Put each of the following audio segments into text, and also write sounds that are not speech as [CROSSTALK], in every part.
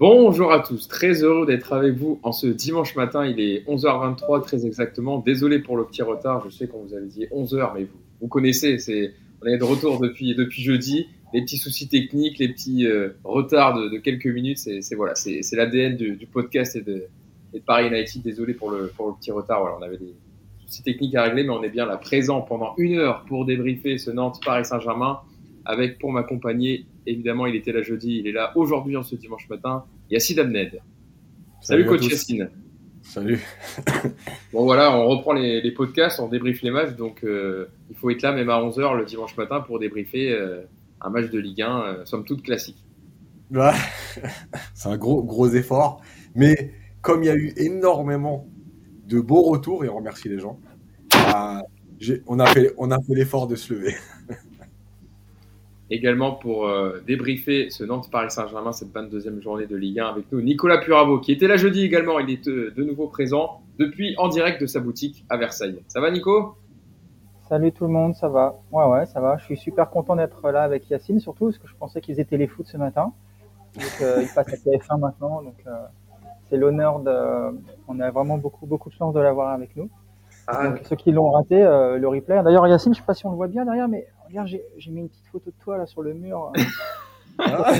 Bonjour à tous, très heureux d'être avec vous en ce dimanche matin. Il est 11h23 très exactement. Désolé pour le petit retard, je sais qu'on vous avait dit 11h, mais vous, vous connaissez, on est de retour depuis, depuis jeudi. Les petits soucis techniques, les petits euh, retards de, quelques minutes, c'est, voilà, c'est, l'ADN du, podcast et de, et de Paris United. Désolé pour le, pour le petit retard, on avait des soucis techniques à régler, mais on est bien là présent pendant une heure pour débriefer ce Nantes Paris Saint-Germain avec pour m'accompagner, évidemment, il était là jeudi, il est là aujourd'hui en ce dimanche matin, Yacine Abned. Salut, Salut coach Yacine. Salut. [COUGHS] bon voilà, on reprend les, les, podcasts, on débriefe les matchs, donc euh, il faut être là même à 11h le dimanche matin pour débriefer euh, un match de Ligue 1, euh, somme toute classique. Ouais, [LAUGHS] c'est un gros, gros effort, mais comme il y a eu énormément de beaux retours, et on remercie les gens, bah, on a fait, on a fait l'effort de se lever. [LAUGHS] également pour euh, débriefer ce Nantes-Paris Saint-Germain, cette 22e journée de Ligue 1 avec nous. Nicolas Puravo, qui était là jeudi également, il est euh, de nouveau présent depuis en direct de sa boutique à Versailles. Ça va Nico? Salut tout le monde, ça va? Ouais, ouais, ça va. Je suis super content d'être là avec Yacine, surtout parce que je pensais qu'ils étaient les foot ce matin. Donc euh, ils passent à TF1 maintenant, donc euh, c'est l'honneur de... On a vraiment beaucoup, beaucoup de chance de l'avoir avec nous. Ah, donc, ceux qui l'ont raté, euh, le replay. D'ailleurs, Yacine, je sais pas si on le voit bien derrière, mais regarde, j'ai mis une petite photo de toi là sur le mur. [LAUGHS] Ah.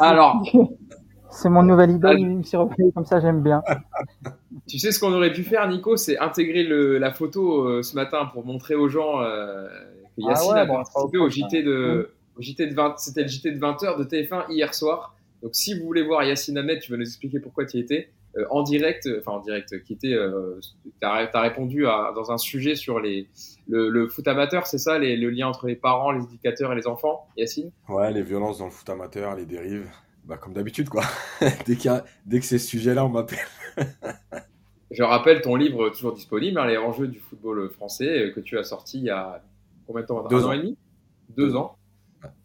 Alors, [LAUGHS] c'est mon nouvel idole, il me s'est comme ça, j'aime bien. [LAUGHS] Tu sais ce qu'on aurait pu faire, Nico, c'est intégrer le, la photo euh, ce matin pour montrer aux gens euh, que ah Yacine a participé au JT de, au JT de 20, c'était le JT de 20h de TF1 hier soir. Donc, si vous voulez voir Yacine Ahmed, tu vas nous expliquer pourquoi tu y étais. Euh, en direct, enfin en direct, qui était, euh, tu as, répondu à, dans un sujet sur les, le, le foot amateur, c'est ça, les, le lien entre les parents, les éducateurs et les enfants, Yacine? Ouais, les violences dans le foot amateur, les dérives, bah, comme d'habitude quoi. [LAUGHS] dès, qu dès que c'est ce sujet-là, on m'appelle. [LAUGHS] Je rappelle ton livre toujours disponible, hein, les enjeux du football français, euh, que tu as sorti il y a combien de temps? Deux un ans et demi? Deux, ans.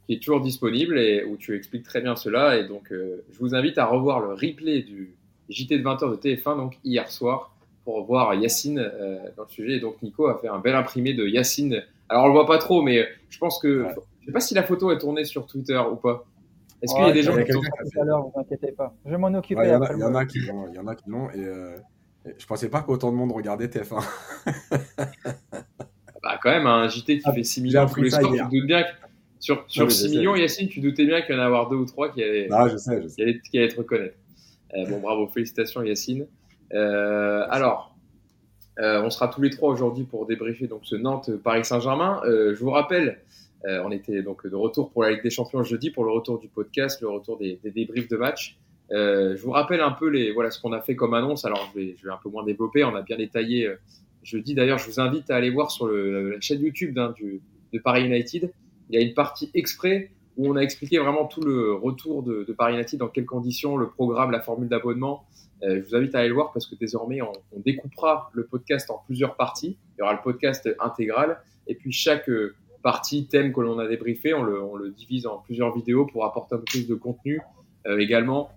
Qui est toujours disponible et où tu expliques très bien cela. Et donc, euh, je vous invite à revoir le replay du, JT de 20h de TF1, donc hier soir, pour voir Yacine euh, dans le sujet. Et donc Nico a fait un bel imprimé de Yacine. Alors on le voit pas trop, mais je pense que. Ouais. Je sais pas si la photo est tournée sur Twitter ou pas. Est-ce qu'il y a des gens qui tout à l'heure, vous inquiétez pas. Je m'en occupe. Il y, en a, y en a qui l'ont, il y en a qui l'ont, et, euh, et je pensais pas qu'autant de monde regardait TF1. [LAUGHS] bah quand même, un JT qui ah, fait 6 millions tous les soirs, tu te doutes bien que sur, sur oui, 6 millions, Yacine, tu doutais bien qu'il y en a avoir deux ou trois qui allaient, ah, je sais, je sais. Qui allaient, qui allaient te reconnaître. Euh, bon, bravo, félicitations Yacine. Euh, alors, euh, on sera tous les trois aujourd'hui pour débriefer donc ce Nantes Paris Saint-Germain. je vous rappelle, on était donc de retour pour la Ligue des Champions jeudi pour le retour du podcast, le retour des, débriefs de match. Je vous rappelle un peu les, voilà, ce qu'on a fait comme annonce. Alors, je vais, un peu moins développer. On a bien détaillé jeudi. D'ailleurs, je vous invite à aller voir sur la chaîne YouTube hein, de Paris United. Il y a une partie exprès où on a expliqué vraiment tout le retour de, de Paris United, dans quelles conditions, le programme, la formule d'abonnement. Euh, je vous invite à aller le voir parce que désormais, on, découpera le podcast en plusieurs parties. Il y aura le podcast intégral et puis chaque partie, thème que l'on a débriefé, on le, divise en plusieurs vidéos pour apporter un peu plus de contenu. Euh, également,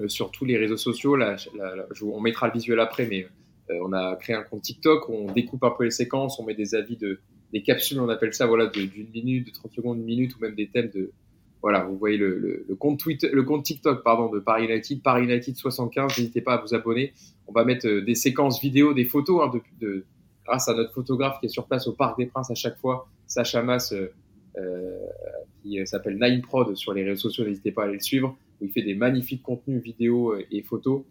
euh, sur tous les réseaux sociaux, on mettra le visuel après, mais euh, on a créé un compte TikTok on découpe un peu les séquences, on met des avis de, des capsules, on appelle ça, voilà, d'une minute, de 30 secondes, une minute, ou même des thèmes de, voilà, vous voyez le, le, compte Twitter, le compte TikTok, pardon, de Paris United, Paris United 75. N'hésitez pas à vous abonner. On va mettre des séquences vidéo, des photos, hein, grâce à notre photographe qui est sur place au Parc des Princes à chaque fois, Sacha Mas, euh, euh, qui s'appelle Nine Prod sur les réseaux sociaux. N'hésitez pas à aller le suivre. Où il fait des magnifiques contenus vidéo et photos,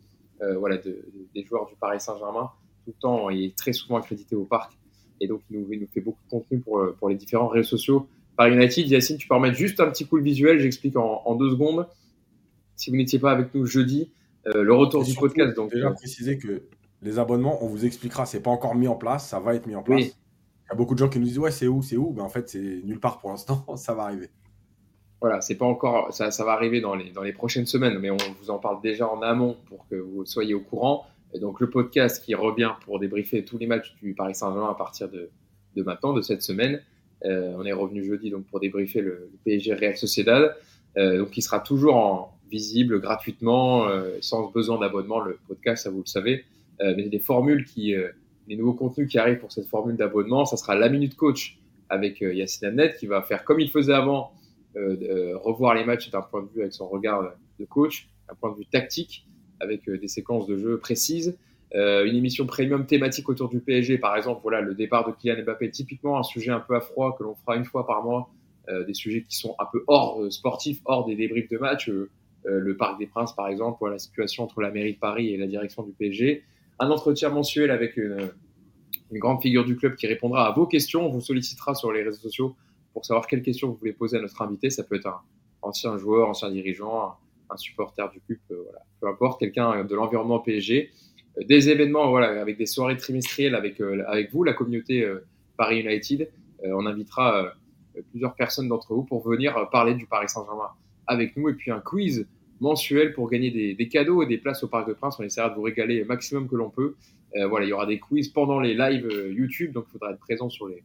euh, voilà, de, de, des joueurs du Paris Saint-Germain. Tout le temps, il est très souvent accrédité au Parc. Et donc, il nous, il nous fait beaucoup de contenu pour, pour les différents réseaux sociaux. Paris United, Yacine, tu peux remettre juste un petit coup de visuel, j'explique en, en, deux secondes. Si vous n'étiez pas avec nous jeudi, euh, le retour du podcast. Donc, déjà euh... préciser que les abonnements, on vous expliquera, c'est pas encore mis en place, ça va être mis en place. Oui. Il y a beaucoup de gens qui nous disent ouais c'est où, c'est où, ben en fait c'est nulle part pour l'instant, [LAUGHS] ça va arriver. Voilà, c'est pas encore, ça, ça va arriver dans les, dans les prochaines semaines, mais on vous en parle déjà en amont pour que vous soyez au courant. Donc le podcast qui revient pour débriefer tous les matchs du Paris Saint-Germain à partir de, de maintenant, de cette semaine. Euh, on est revenu jeudi donc pour débriefer le, PSG Real Sociedad, euh, donc qui sera toujours en visible gratuitement, euh, sans besoin d'abonnement. Le podcast, ça vous le savez, euh, mais des formules qui, euh, les nouveaux contenus qui arrivent pour cette formule d'abonnement, ça sera la minute coach avec euh, Yacine Amnet qui va faire comme il faisait avant, revoir les matchs d'un point de vue avec son regard de coach, d'un point de vue tactique, avec des séquences de jeu précises. une émission premium thématique autour du PSG, par exemple, voilà, le départ de Kylian Mbappé, typiquement un sujet un peu à froid que l'on fera une fois par mois, des sujets qui sont un peu hors sportifs, hors des débriefs de match, le Parc des Princes, par exemple, la situation entre la mairie de Paris et la direction du PSG. Un entretien mensuel avec une, une grande figure du club qui répondra à vos questions. On vous sollicitera sur les réseaux sociaux pour savoir quelles questions vous voulez poser à notre invité. Ça peut être un ancien joueur, ancien dirigeant, un, supporter du club, euh, voilà, peu importe, quelqu'un de l'environnement PSG. Euh, des événements, voilà, avec des soirées trimestrielles avec, euh, avec vous, la communauté Paris United. on invitera plusieurs personnes d'entre vous pour venir parler du Paris Saint-Germain avec nous et puis un quiz mensuel pour gagner des, des, cadeaux et des places au Parc de Prince. On essaiera de vous régaler le maximum que l'on peut. Euh, voilà, il y aura des quiz pendant les lives euh, YouTube, donc il faudra être présent sur les,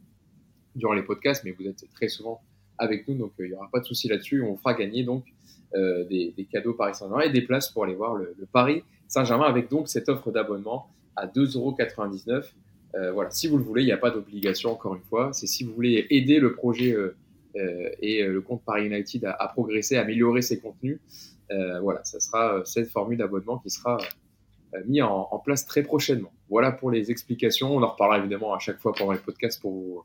durant les podcasts, mais vous êtes très souvent avec nous, donc euh, il n'y aura pas de souci là-dessus. On fera gagner donc des, des, cadeaux Paris Saint-Germain et des places pour aller voir le, Paris Saint-Germain avec donc cette offre d'abonnement à 2,99€. Euh, voilà, si vous le voulez, il n'y a pas d'obligation encore une fois. C'est si vous voulez aider le projet euh, et le compte Paris United à, progresser, à améliorer ses contenus. voilà, ça sera cette formule d'abonnement qui sera euh, mis en, place très prochainement. Voilà pour les explications. On en reparlera évidemment à chaque fois pendant les podcasts pour vous,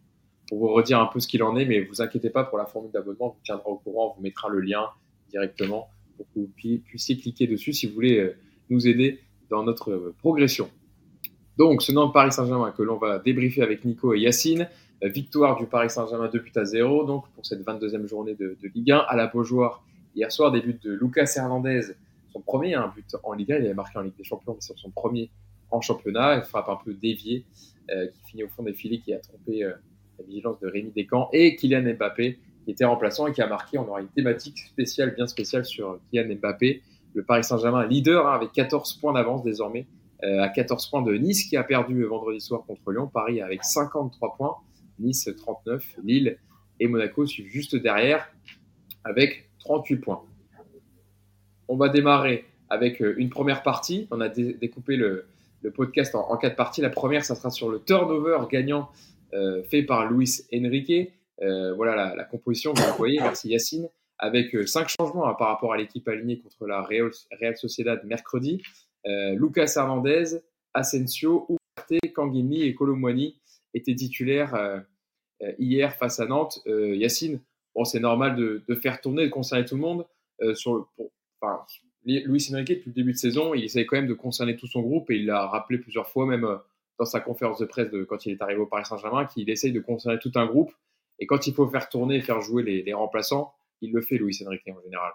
pour vous redire un peu ce qu'il en est, mais vous inquiétez pas pour la formule d'abonnement, on vous tiendra au courant, on vous mettra le lien directement pour que vous puissiez cliquer dessus si vous voulez euh, nous aider dans notre euh, progression. Donc, ce Nantes Paris Saint-Germain que l'on va débriefer avec Nico et Yacine. Victoire du Paris Saint-Germain 2 buts à 0, donc pour cette 22e journée de, de Ligue 1 à la Beaujoire. Hier soir, début de Lucas Hernandez son premier un but en Ligue 1. Il avait marqué en Ligue des Champions, mais c'est son premier en championnat. Il frappe un peu dévié, euh, qui finit au fond des filets, qui a trompé euh, la vigilance de Rémi Descamps et Kylian Mbappé, qui était remplaçant et qui a marqué. On aura une thématique spéciale, bien spéciale sur Kylian Mbappé. Le Paris Saint-Germain, leader, hein, avec 14 points d'avance désormais, euh, à 14 points de Nice, qui a perdu vendredi soir contre Lyon. Paris avec 53 points, Nice 39, Lille et Monaco suivent juste derrière avec 38 points. On va démarrer avec euh, une première partie. On a découpé le, podcast en, quatre parties. La première, ça sera sur le turnover gagnant fait par Luis Enrique. Euh, voilà la, composition, vous la voyez, merci Yacine, avec cinq changements hein, par rapport à l'équipe alignée contre la Real, Sociedad mercredi. Lucas Hernandez, Asensio, Ugarte, Kangini et Colomwani étaient titulaires hier face à Nantes. Yacine, bon, c'est normal de, faire tourner, de concerner tout le monde. sur, enfin, Luis Enrique, depuis le début de saison, il essaie quand même de concerner tout son groupe et il l'a rappelé plusieurs fois, même euh, dans sa conférence de presse de, quand il est arrivé au Paris Saint-Germain, qu'il essaye de concerner tout un groupe. Et quand il faut faire tourner faire jouer les, remplaçants, il le fait, Luis Enrique, en général.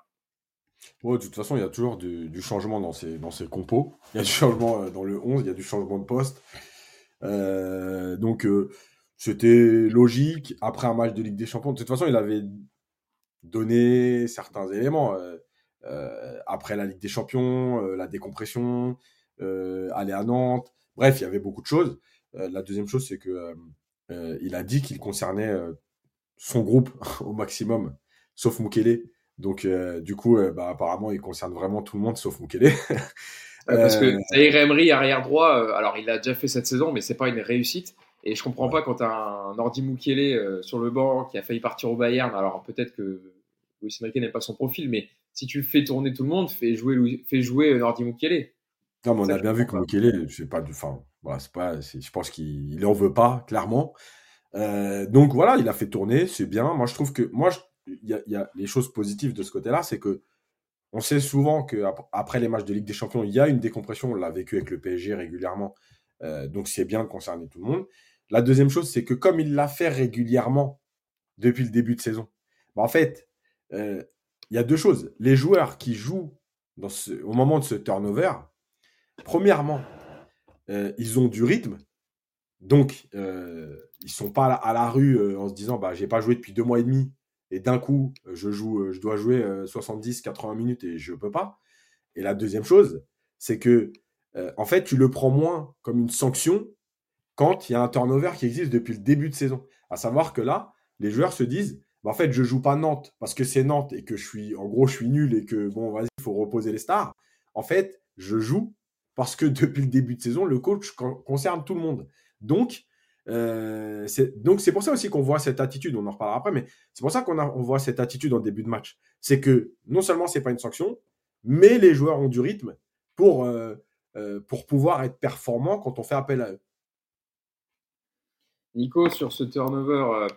de toute façon, il y a toujours du, changement dans ses, dans ses compos. Il y a du changement euh, dans le 11, il y a du changement de poste. Euh, donc, c'était logique. Après un match de Ligue des Champions, de toute façon, il avait donné certains éléments. Euh, après la Ligue des Champions, euh, la décompression, euh, aller à Nantes. Bref, il y avait beaucoup de choses. la deuxième chose, c'est que il a dit qu'il concernait son groupe [LAUGHS] au maximum, sauf Mukele. Donc, du coup, bah, apparemment, il concerne vraiment tout le monde sauf Mukele. [LAUGHS] parce que Zaire Emery, arrière droit, alors il l'a déjà fait cette saison, mais c'est pas une réussite. Et je comprends pas quand tu as un Ordi Mukele sur le banc qui a failli partir au Bayern. Alors peut-être que Luis Enrique n'est pas son profil, mais si tu fais tourner tout le monde, fais jouer, fais jouer Nordi Mukele. Non, mais on a bien vu que Mukele, c'est pas du. Enfin, voilà, c'est pas. Je pense qu'il en veut pas, clairement. Euh, donc voilà, il a fait tourner, c'est bien. Moi, je trouve que. Moi, il y, a les choses positives de ce côté-là, c'est que. On sait souvent qu'après les matchs de Ligue des Champions, il y a une décompression. On l'a vécu avec le PSG régulièrement. Euh, donc c'est bien de concerner tout le monde. La deuxième chose, c'est que comme il l'a fait régulièrement depuis le début de saison, bah, en fait, euh, il y a deux choses. Les joueurs qui jouent dans ce, au moment de ce turnover, premièrement, euh, ils ont du rythme. Donc, euh, ils sont pas à la, rue euh, en se disant bah, j'ai pas joué depuis deux mois et demi et d'un coup, je, joue, je dois jouer 70, 80 minutes et je peux pas. Et la deuxième chose, c'est que en fait, tu le prends moins comme une sanction quand il y a un turnover qui existe depuis le début de saison. À savoir que là, les joueurs se disent bah, en fait, je joue pas Nantes parce que c'est Nantes et que je suis, en gros, je suis nul et que, bon, vas-y, il faut reposer les stars. En fait, je joue parce que depuis le début de saison, le coach concerne tout le monde. Donc, euh, c'est donc c'est pour ça aussi qu'on voit cette attitude. On en reparlera après, mais c'est pour ça qu'on on voit cette attitude en début de match. C'est que non seulement c'est pas une sanction, mais les joueurs ont du rythme pour, euh, euh, pour pouvoir être performants quand on fait appel à eux. Nico, sur ce turnover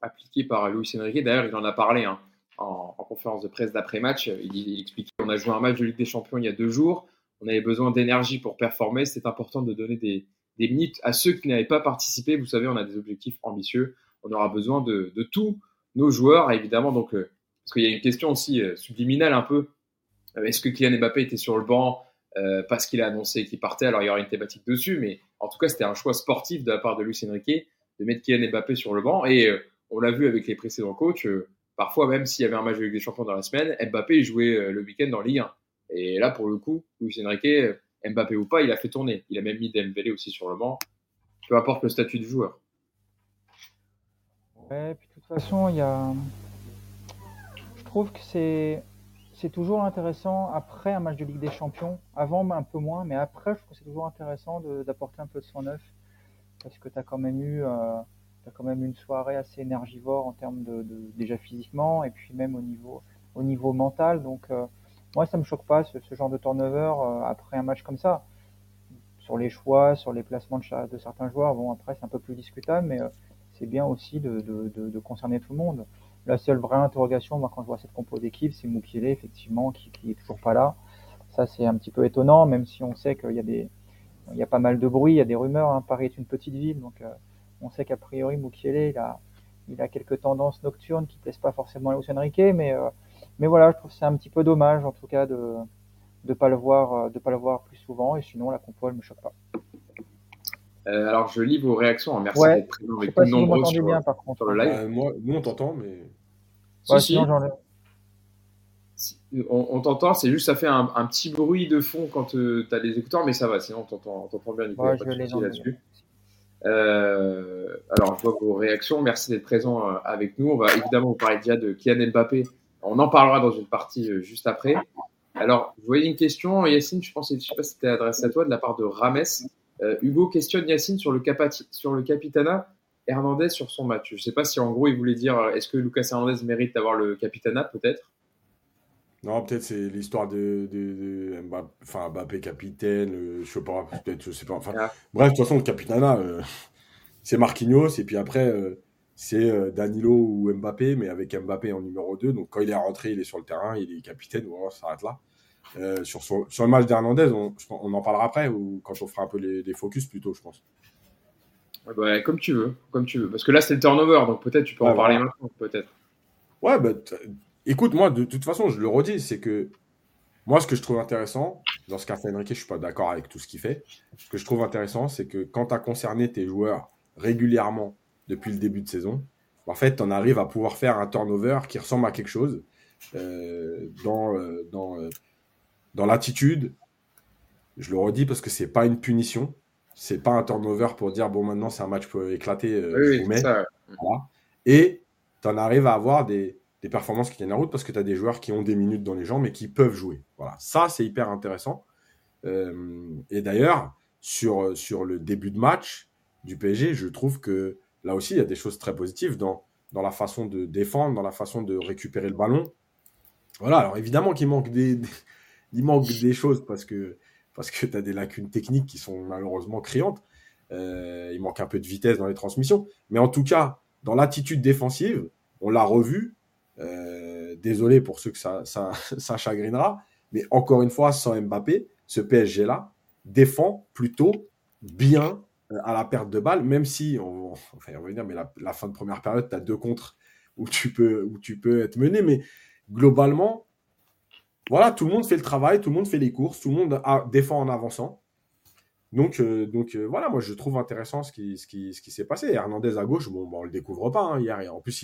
appliqué par Luis Enrique, d'ailleurs, il en a parlé hein, en, conférence de presse d'après-match. Il, il expliquait qu'on a joué un match de Ligue des Champions il y a deux jours. On avait besoin d'énergie pour performer. C'est important de donner des, minutes à ceux qui n'avaient pas participé. Vous savez, on a des objectifs ambitieux. On aura besoin de, tous nos joueurs, évidemment. Donc, euh, parce qu'il y a une question aussi euh, subliminale un peu. Euh, est-ce que Kylian Mbappé était sur le banc parce qu'il a annoncé qu'il partait? Alors, il y aura une thématique dessus, mais en tout cas, c'était un choix sportif de la part de Luis Enrique de mettre Kylian Mbappé sur le banc. Et on l'a vu avec les précédents coachs. parfois, même s'il y avait un match Ligue des Champions dans la semaine, Mbappé jouait le week-end dans Ligue 1. Et là, pour le coup, Luis Enrique, Mbappé ou pas, il a fait tourner. Il a même mis Dembélé aussi sur le banc. Peu importe le statut du joueur. Ouais, puis de toute façon, il y a. Je trouve que c'est c'est toujours intéressant après un match de Ligue des Champions. Avant, un peu moins, mais après, je trouve que c'est toujours intéressant d'apporter un peu de sang neuf parce que tu as quand même eu euh, quand même une soirée assez énergivore en termes de, déjà physiquement et puis même au niveau au niveau mental. Donc euh, moi, ça me choque pas ce, genre de turnover euh, après un match comme ça. Sur les choix, sur les placements de, de certains joueurs, bon après c'est un peu plus discutable, mais c'est bien aussi de, de, concerner tout le monde. La seule vraie interrogation, moi, quand je vois cette compo d'équipe, c'est Moukielé, effectivement, qui, qui est toujours pas là. Ça, c'est un petit peu étonnant, même si on sait qu'il y a des, il y a pas mal de bruit, il y a des rumeurs. Hein. Paris est une petite ville, donc euh, on sait qu'a priori Moukielé, il a, il a quelques tendances nocturnes qui plaisent pas forcément à Luis Enrique, mais, euh, mais voilà, je trouve que c'est un petit peu dommage, en tout cas, de de pas le voir, euh, de pas le voir plus souvent. Et sinon, la compo, elle me choque pas. Euh, alors, je lis vos réactions. Merci ouais. d'être présent avec nous nombreux sur, bien, par contre. le live. Euh, moi, nous, on t'entend, mais. Ouais, si, si. On, on t'entend, c'est juste ça fait un, un, petit bruit de fond quand tu as les écouteurs, mais ça va, sinon on t'entend bien, Nicolas. Ouais, je les là-dessus. Euh, alors, je vois vos réactions. Merci d'être présent avec nous. On va évidemment vous parler déjà de Kylian Mbappé. On en parlera dans une partie euh, juste après. Alors, vous voyez une question, Yacine, je pense, je sais pas si c'était adressé à toi, de la part de Rames. Euh, Hugo questionne Yacine sur le, capati sur le capitana Hernandez sur son match. Je ne sais pas si en gros il voulait dire euh, est-ce que Lucas Hernandez mérite d'avoir le capitana peut-être? Non, peut-être c'est l'histoire de, de, Mbappé, enfin, Mbappé capitaine, euh, je sais pas, peut-être, je sais pas. Enfin, ah. Bref, de toute façon, le capitana, c'est Marquinhos et puis après c'est Danilo ou Mbappé, mais avec Mbappé en numéro 2. Donc quand il est rentré, il est sur le terrain, il est capitaine, voilà, ça s'arrête là. Euh, sur, sur, le match d'Hernandez, on, on, en parlera après ou quand on fera un peu les, focus plutôt, je pense. Bah, comme tu veux, comme tu veux. Parce que là, c'est le turnover, donc peut-être tu peux en parler maintenant, peut-être. Ouais, bah, écoute, moi, de, toute façon, je le redis, c'est que moi, ce que je trouve intéressant, dans ce qu'a fait Enrique, je suis pas d'accord avec tout ce qu'il fait. Ce que je trouve intéressant, c'est que quand tu as concerné tes joueurs régulièrement depuis le début de saison, en fait, tu en arrives à pouvoir faire un turnover qui ressemble à quelque chose euh, dans, euh, dans, dans l'attitude, je le redis parce que c'est pas une punition, c'est pas un turnover pour dire bon maintenant c'est un match pour éclater, euh, ça. Et tu en arrives à avoir des, des, performances qui tiennent la route parce que tu as des joueurs qui ont des minutes dans les jambes mais qui peuvent jouer. Voilà, ça c'est hyper intéressant. Euh, et d'ailleurs, sur, sur le début de match du PSG, je trouve que là aussi il y a des choses très positives dans, dans la façon de défendre, dans la façon de récupérer le ballon. Voilà, alors évidemment qu'il manque des, [LAUGHS] il manque des choses parce que, parce que tu as des lacunes techniques qui sont malheureusement criantes. Euh, il manque un peu de vitesse dans les transmissions. Mais en tout cas, dans l'attitude défensive, on l'a revu. Euh, désolé pour ceux que ça, ça, [LAUGHS] ça, chagrinera. Mais encore une fois, sans Mbappé, ce PSG-là défend plutôt bien à la perte de balle, même si, on, va y revenir, mais la, fin de première période, tu as deux contre où tu, peux, où tu peux être mené. Mais globalement, voilà, tout le monde fait le travail, tout le monde fait les courses, tout le monde défend en avançant. Donc, euh, donc euh, voilà, moi je trouve intéressant ce qui, ce qui, ce qui s'est passé. Hernandez à gauche, bon, bon on le découvre pas hein, hier. En plus,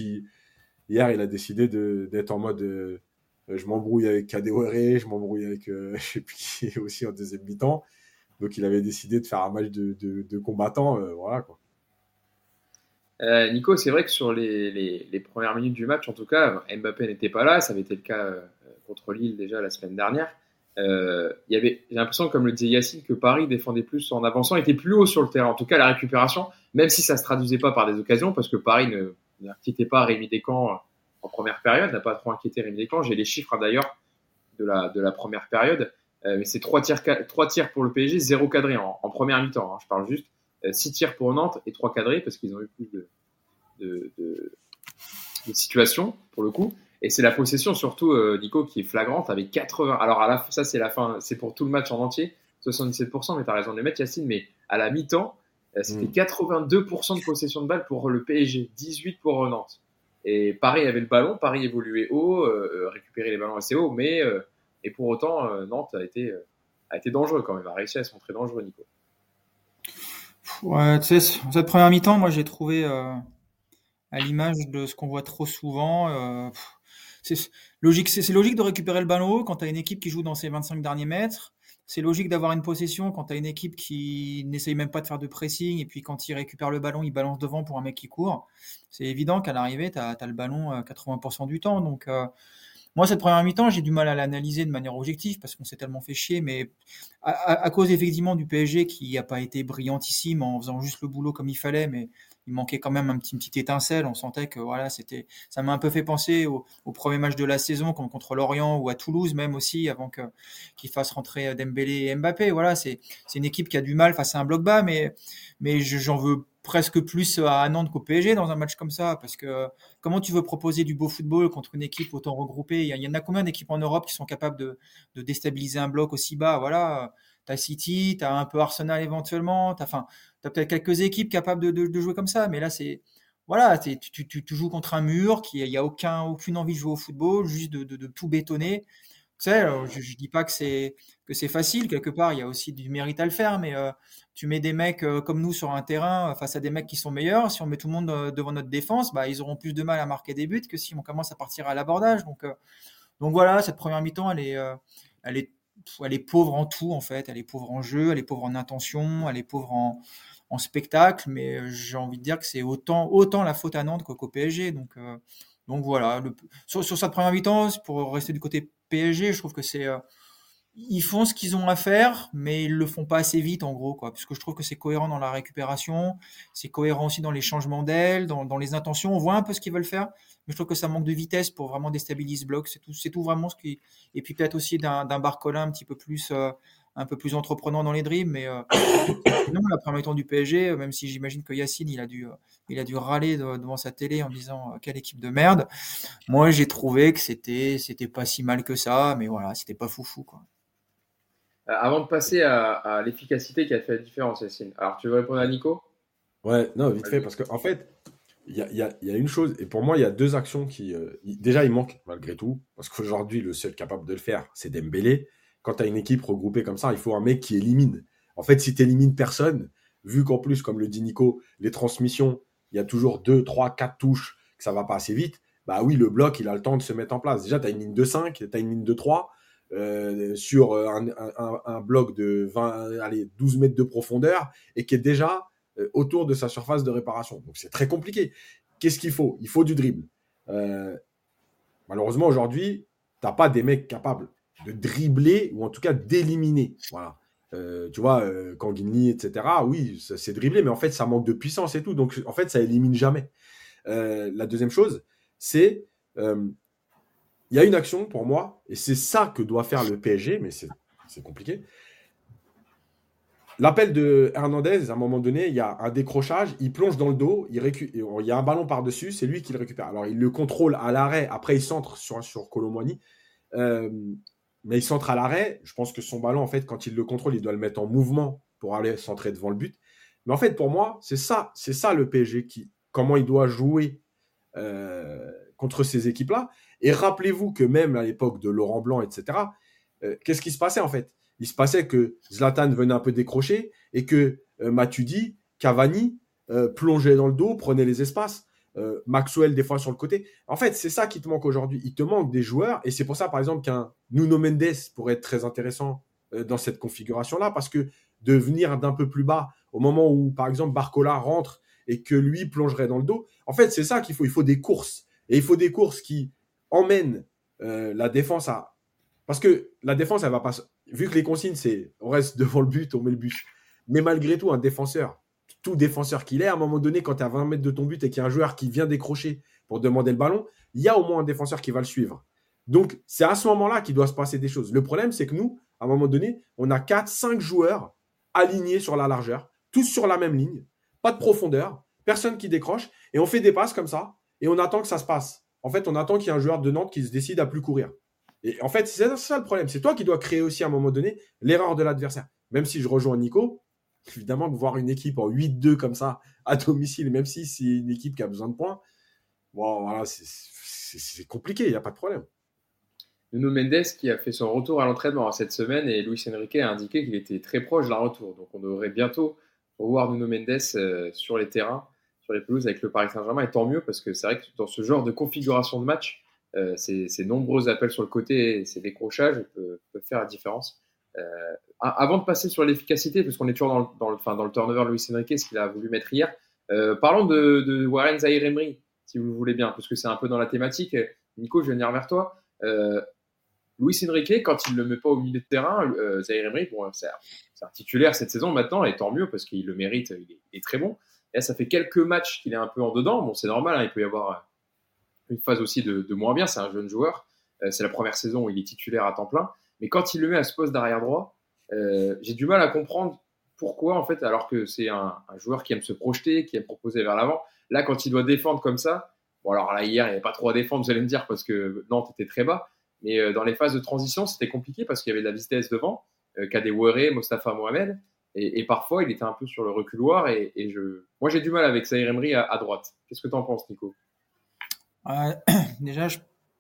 hier, il a décidé d'être en mode euh, je m'embrouille avec Kadewere, je m'embrouille avec [LAUGHS] je sais plus qui aussi en deuxième mi-temps. Donc il avait décidé de faire un match de, de, combattants, voilà quoi. Nico, c'est vrai que sur les, les, premières minutes du match, en tout cas, Mbappé n'était pas là, ça avait été le cas contre Lille déjà la semaine dernière. Euh, il y avait, j'ai l'impression, comme le disait Yacine, que Paris défendait plus en avançant, était plus haut sur le terrain. En tout cas, la récupération, même si ça se traduisait pas par des occasions, parce que Paris ne n'inquiétait pas Rémi Descamps en première période, n'a pas trop inquiété Rémi Descamps. J'ai les chiffres hein, d'ailleurs de la, de la première période. Mais c'est trois tirs, trois tirs pour le PSG, zéro cadré en, première mi-temps. Hein, je parle juste. six tirs pour Nantes et trois cadrés parce qu'ils ont eu plus de, de, de, de situations pour le coup. Et c'est la possession surtout, Nico, qui est flagrante avec 80. Alors à la, ça c'est la fin, c'est pour tout le match en entier, 77%. Mais tu as raison de les mettre, Yacine. Mais à la mi-temps, c'était 82% mm. de possession de balle pour le PSG, 18% pour Nantes. Et Paris avait le ballon, Paris évoluait haut, euh, euh, récupérait les ballons assez haut, mais euh, et pour autant Nantes a été a été dangereux quand même, a réussi à se montrer dangereux, Nico. Ouais, tu sais, cette première mi-temps, moi j'ai trouvé à l'image de ce qu'on voit trop souvent. c'est logique, c'est logique de récupérer le ballon haut quand tu as une équipe qui joue dans ses 25 derniers mètres c'est logique d'avoir une possession quand tu as une équipe qui n'essaye même pas de faire de pressing et puis quand il récupère le ballon, il balance devant pour un mec qui court. C'est évident qu'à l'arrivée, tu as, le ballon 80% euh, du temps. Donc, euh, moi, cette première mi-temps, j'ai du mal à l'analyser de manière objective parce qu'on s'est tellement fait chier, mais à, cause effectivement du PSG qui n'a pas été brillantissime en faisant juste le boulot comme il fallait, mais il manquait quand même un petit, une étincelle. On sentait que voilà, c'était, ça m'a un peu fait penser au, premier match de la saison contre Lorient ou à Toulouse même aussi avant que qu'il fasse rentrer Dembélé et Mbappé. Voilà, c'est une équipe qui a du mal face à un bloc bas, mais mais j'en veux presque plus à Nantes qu'au PSG dans un match comme ça parce que comment tu veux proposer du beau football contre une équipe autant regroupée? Il y, en a combien d'équipes en Europe qui sont capables de, de déstabiliser un bloc aussi bas? Voilà T'as City, t'as un peu Arsenal éventuellement, t'as enfin, as peut-être quelques équipes capables de, jouer comme ça, mais là c'est voilà, tu, tu, tu, joues contre un mur, il y a aucun aucune envie de jouer au football, juste de, de tout bétonner. Tu sais, je, je dis pas que c'est facile quelque part, il y a aussi du mérite à le faire, mais euh, tu mets des mecs euh, comme nous sur un terrain euh, face à des mecs qui sont meilleurs, si on met tout le monde devant notre défense, bah ils auront plus de mal à marquer des buts que si on commence à partir à l'abordage. Donc donc voilà, cette première mi-temps, elle est elle est elle est pauvre en tout en fait. Elle est pauvre en jeu, elle est pauvre en intention, elle est pauvre en, spectacle. Mais euh, j'ai envie de dire que c'est autant, la faute à Nantes qu'au PSG. Donc, euh, donc voilà. Le, sur, sur, première mi-temps, pour rester du côté PSG, je trouve que c'est euh, ils font ce qu'ils ont à faire, mais ils le font pas assez vite en gros, quoi. Puisque je trouve que c'est cohérent dans la récupération, c'est cohérent aussi dans les changements d'aile, dans, les intentions. On voit un peu ce qu'ils veulent faire, mais je trouve que ça manque de vitesse pour vraiment déstabiliser ce bloc. C'est tout, c'est tout vraiment ce qui. Et puis peut-être aussi d'un, d'un Barcola un petit peu plus, euh, un peu plus entreprenant dans les dribbles, mais euh, [COUGHS] non, la première temps du PSG, même si j'imagine que Yacine, il a dû, euh, il a dû râler devant sa télé en disant quelle équipe de merde. Moi, j'ai trouvé que c'était, c'était pas si mal que ça, mais voilà, c'était pas foufou, quoi. Euh, avant de passer à, l'efficacité qui a fait la différence, Yacine. Alors, tu veux répondre à Nico? Ouais, non, vite fait, parce qu'en fait, il y a, y, a, y a, une chose, et pour moi, il y a deux actions qui. Euh, déjà, il manque, malgré tout, parce qu'aujourd'hui, le seul capable de le faire, c'est Dembélé. Quand tu as une équipe regroupée comme ça, il faut un mec qui élimine. En fait, si tu élimines personne, vu qu'en plus, comme le dit Nico, les transmissions, il y a toujours deux, trois, quatre touches, que ça va pas assez vite, bah oui, le bloc, il a le temps de se mettre en place. Déjà, tu as une ligne de 5, tu as une ligne de 3, euh, sur un, un, bloc de 20, allez, 12 mètres de profondeur et qui est déjà euh, autour de sa surface de réparation. Donc c'est très compliqué. Qu'est-ce qu'il faut? Il faut du dribble. Euh, malheureusement, aujourd'hui, tu n'as pas des mecs capables de dribbler ou en tout cas d'éliminer. Voilà. Euh, tu vois, euh, Kanguini, etc. Oui, c'est dribbler, mais en fait, ça manque de puissance et tout. Donc, en fait, ça élimine jamais. Euh, la deuxième chose, c'est il y a une action pour moi, et c'est ça que doit faire le PSG, mais c'est compliqué. L'appel de Hernandez, à un moment donné, il y a un décrochage, il plonge dans le dos, il, il y a un ballon par-dessus, c'est lui qui le récupère. Alors, il le contrôle à l'arrêt, après, il centre sur, sur Colomboigny. Euh, mais il centre à l'arrêt. Je pense que son ballon, en fait, quand il le contrôle, il doit le mettre en mouvement pour aller centrer devant le but. Mais en fait, pour moi, c'est ça, c'est ça le PSG qui, comment il doit jouer euh, contre ces équipes-là. Et rappelez-vous que même à l'époque de Laurent Blanc, etc., euh, qu'est-ce qui se passait en fait? Il se passait que Zlatan venait un peu décrocher et que euh, Cavani euh, plongeait dans le dos, prenait les espaces. Euh, Maxwell des fois sur le côté. En fait, c'est ça qui te manque aujourd'hui. Il te manque des joueurs et c'est pour ça, par exemple, qu'un Nuno Mendes pourrait être très intéressant dans cette configuration-là parce que de venir d'un peu plus bas au moment où, par exemple, Barcola rentre et que lui plongerait dans le dos. En fait, c'est ça qu'il faut. Il faut des courses. Et il faut des courses qui emmène euh, la défense à. Parce que la défense, elle va pas. Vu que les consignes, c'est on reste [LAUGHS] devant le but, on met le but. Mais malgré tout, un défenseur, tout défenseur qu'il est, à un moment donné, quand tu es à 20 mètres de ton but et qu'il y a un joueur qui vient décrocher pour demander le ballon, il y a au moins un défenseur qui va le suivre. Donc, c'est à ce moment-là qu'il doit se passer des choses. Le problème, c'est que nous, à un moment donné, on a 4, 5 joueurs alignés sur la largeur, tous sur la même ligne, pas de profondeur, personne qui décroche, et on fait des passes comme ça, et on attend que ça se passe. En fait, on attend qu'il y ait un joueur de Nantes qui se décide à plus courir. Et en fait, c'est ça le problème. C'est toi qui dois créer aussi à un moment donné l'erreur de l'adversaire. Même si je rejoins Nico, évidemment, voir une équipe en 8-2 comme ça à domicile, même si c'est une équipe qui a besoin de points, bon, voilà, c'est compliqué, il n'y a pas de problème. Nuno Mendes qui a fait son retour à l'entraînement cette semaine et Luis Enrique a indiqué qu'il était très proche d'un retour. Donc on devrait bientôt revoir Nuno Mendes euh, sur les terrains, sur les pelouses avec le Paris Saint-Germain. Et tant mieux parce que c'est vrai que dans ce genre de configuration de match, euh, ces, nombreux appels sur le côté, ces décrochages peuvent, faire la différence. Euh, avant de passer sur l'efficacité, parce qu'on est toujours dans le, enfin, dans le turnover Luis Enrique, ce qu'il a voulu mettre hier, parlons de, Warren Zahir Emery, si vous le voulez bien, parce que c'est un peu dans la thématique. Nico, je vais venir vers toi. Luis Enrique, quand il ne le met pas au milieu de terrain, euh, Zaire Emery, bon, c'est un titulaire cette saison maintenant, et tant mieux parce qu'il le mérite, il est, très bon. Et là, ça fait quelques matchs qu'il est un peu en dedans. Bon, c'est normal, hein, il peut y avoir euh, une phase aussi de, moins bien. C'est un jeune joueur. Euh, c'est la première saison où il est titulaire à temps plein. Mais quand il le met à ce poste d'arrière droit, euh, j'ai du mal à comprendre pourquoi, en fait, alors que c'est un, joueur qui aime se projeter, qui aime proposer vers l'avant. Là, quand il doit défendre comme ça, bon, alors là, hier, il n'y avait pas trop à défendre, vous allez me dire, parce que Nantes était très bas. Mais dans les phases de transition, c'était compliqué parce qu'il y avait de la vitesse devant, Kadewere, Mostafa Mohamed. Et, et, parfois, il était un peu sur le reculoir. Et, et je... moi, j'ai du mal avec Saïr Emery à, droite. Qu'est-ce que tu en penses, Nico? Euh, [CLEARS THROAT] Déjà,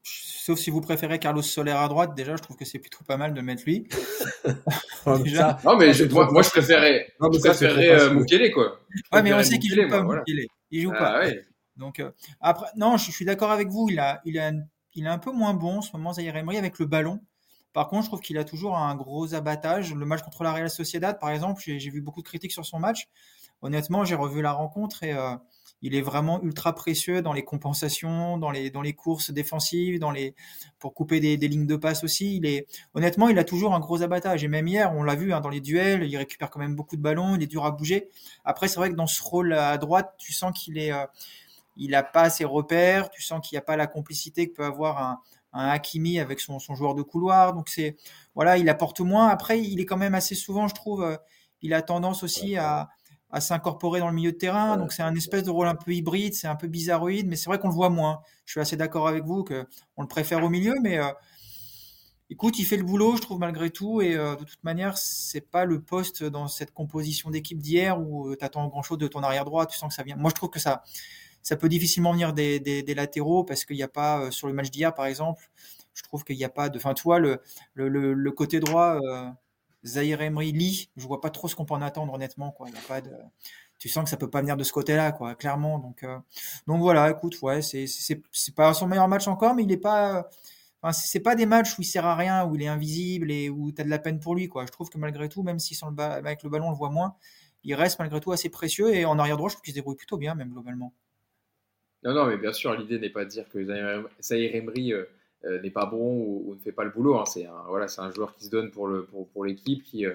sauf si vous préférez Carlos Soler à droite, déjà, je trouve que c'est plutôt pas mal de mettre lui. [LAUGHS] [LAUGHS] déjà... non, mais je, moi, je préférais, non, je préférais euh, Mukele, quoi. Ouais, mais on sait qu'il joue pas, Mukele. Il joue ah, pas. Ouais. Donc, euh, après, non, je, je suis d'accord avec vous. Il a, il a une il est un peu moins bon en ce moment, Zaire Emery, avec le ballon. Par contre, je trouve qu'il a toujours un gros abattage. Le match contre la Real Sociedad, par exemple, j'ai vu beaucoup de critiques sur son match. Honnêtement, j'ai revu la rencontre et euh, il est vraiment ultra précieux dans les compensations, dans les, dans les courses défensives, dans les, pour couper des, lignes de passe aussi. Il est, honnêtement, il a toujours un gros abattage. Et même hier, on l'a vu hein, dans les duels, il récupère quand même beaucoup de ballons, il est dur à bouger. Après, c'est vrai que dans ce rôle à droite, tu sens qu'il est, euh, il n'a pas ses repères, tu sens qu'il n'y a pas la complicité que peut avoir un, un Hakimi avec son, joueur de couloir. Donc c'est voilà, il apporte moins. Après, il est quand même assez souvent, je trouve, euh, il a tendance aussi à, s'incorporer dans le milieu de terrain. Donc c'est un espèce de rôle un peu hybride, c'est un peu bizarroïde, mais c'est vrai qu'on le voit moins. Je suis assez d'accord avec vous que on le préfère au milieu, mais euh, écoute, il fait le boulot, je trouve malgré tout, et euh, de toute manière, c'est pas le poste dans cette composition d'équipe d'hier où tu attends grand chose de ton arrière droit. Tu sens que ça vient. Moi, je trouve que ça ça peut difficilement venir des, latéraux parce qu'il n'y a pas, euh, sur le match d'hier par exemple, je trouve qu'il n'y a pas de. Enfin, toi, le, le, côté droit, euh, Zahir Emery, Lee, je vois pas trop ce qu'on peut en attendre honnêtement. Quoi. Il a pas de, tu sens que ça peut pas venir de ce côté-là, quoi, clairement. Donc, euh, donc voilà, écoute, ouais, c'est, c'est, pas son meilleur match encore, mais il est pas. Enfin, c'est pas des matchs où il sert à rien, où il est invisible et où tu as de la peine pour lui. Quoi. Je trouve que malgré tout, même si sans le avec le ballon on le voit moins, il reste malgré tout assez précieux et en arrière droit, je trouve qu'il se débrouille plutôt bien, même globalement. Non, non, mais bien sûr, l'idée n'est pas de dire que Zahir Emery euh, euh, n'est pas bon ou, ne fait pas le boulot. Hein. C'est un, voilà, c'est un joueur qui se donne pour, pour, l'équipe, qui, euh,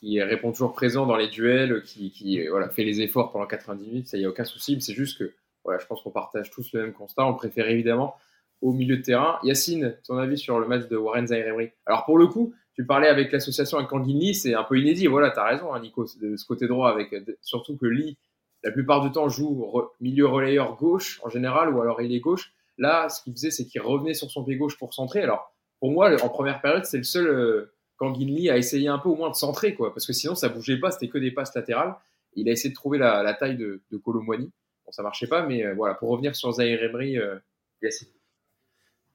qui répond toujours présent dans les duels, qui, qui voilà, fait les efforts pendant 90 minutes. Ça, il n'y a aucun souci. C'est juste que voilà, je pense qu'on partage tous le même constat. On préfère évidemment au milieu de terrain. Yacine, ton avis sur le match de Warren Zahir Emery? Alors, pour le coup, tu parlais avec l'association avec Kanguini, c'est un peu inédit. Voilà, tu as raison, hein, Nico, de ce côté droit, avec surtout que Lee la plupart du temps joue milieu relayeur gauche en général, ou alors il est gauche. Là, ce qu'il faisait, c'est qu'il revenait sur son pied gauche pour centrer. Alors, pour moi, en première période, c'est le seul euh, quand Lee a essayé un peu au moins de centrer, quoi, parce que sinon, ça bougeait pas, c'était que des passes latérales. Il a essayé de trouver la, taille de, de. Bon, ça marchait pas, mais euh, voilà, pour revenir sur Zaire Emery, euh,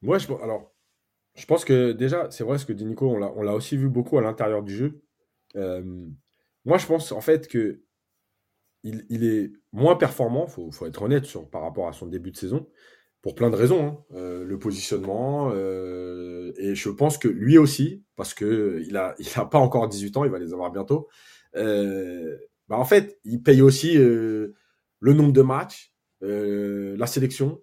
Moi, je, alors, je pense que déjà, c'est vrai ce que dit Nico, on l'a aussi vu beaucoup à l'intérieur du jeu. Euh, moi, je pense en fait que il, est moins performant, il faut, être honnête sur, par rapport à son début de saison, pour plein de raisons. Hein. Euh, le positionnement, euh, et je pense que lui aussi, parce qu'il n'a il a pas encore 18 ans, il va les avoir bientôt, euh, bah en fait, il paye aussi le nombre de matchs, la sélection.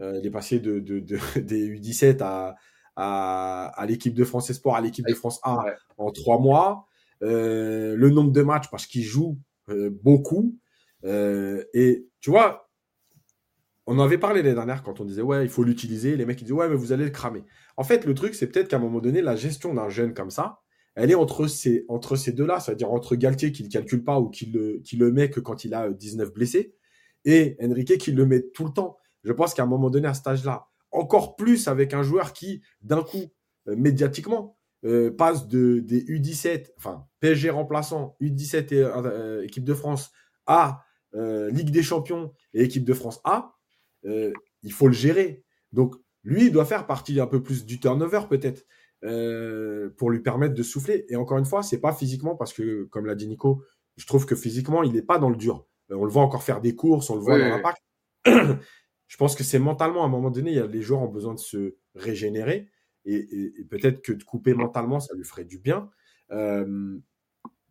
il est passé de, de, [LAUGHS] des U17 à, à, à l'équipe de France Espoir, à l'équipe de France A en trois mois. le nombre de matchs, parce qu'il joue beaucoup. Euh, et tu vois, on avait parlé l'année dernière quand on disait ouais, il faut l'utiliser. Les mecs ils disaient ouais, mais vous allez le cramer. En fait, le truc, c'est peut-être qu'à un moment donné, la gestion d'un jeune comme ça, elle est entre ces, entre ces deux-là, c'est-à-dire entre Galtier qui ne le calcule pas ou qui le, qui le met que quand il a 19 blessés, et Enrique qui le met tout le temps. Je pense qu'à un moment donné, à ce âge-là, encore plus avec un joueur qui, d'un coup, euh, médiatiquement, euh, passe de, des U17, enfin PSG remplaçant, U17 et euh, équipe de France à Ligue des Champions et équipe de France A, euh, il faut le gérer. Donc, lui, il doit faire partie un peu plus du turnover, peut-être, euh, pour lui permettre de souffler. Et encore une fois, c'est pas physiquement, parce que, comme l'a dit Nico, je trouve que physiquement, il n'est pas dans le dur. Euh, on le voit encore faire des courses, on le voit dans l'impact. [CLEARS THROAT] je pense que c'est mentalement, à un moment donné, il y a, les joueurs ont besoin de se régénérer. Et, peut-être que de couper mentalement, ça lui ferait du bien.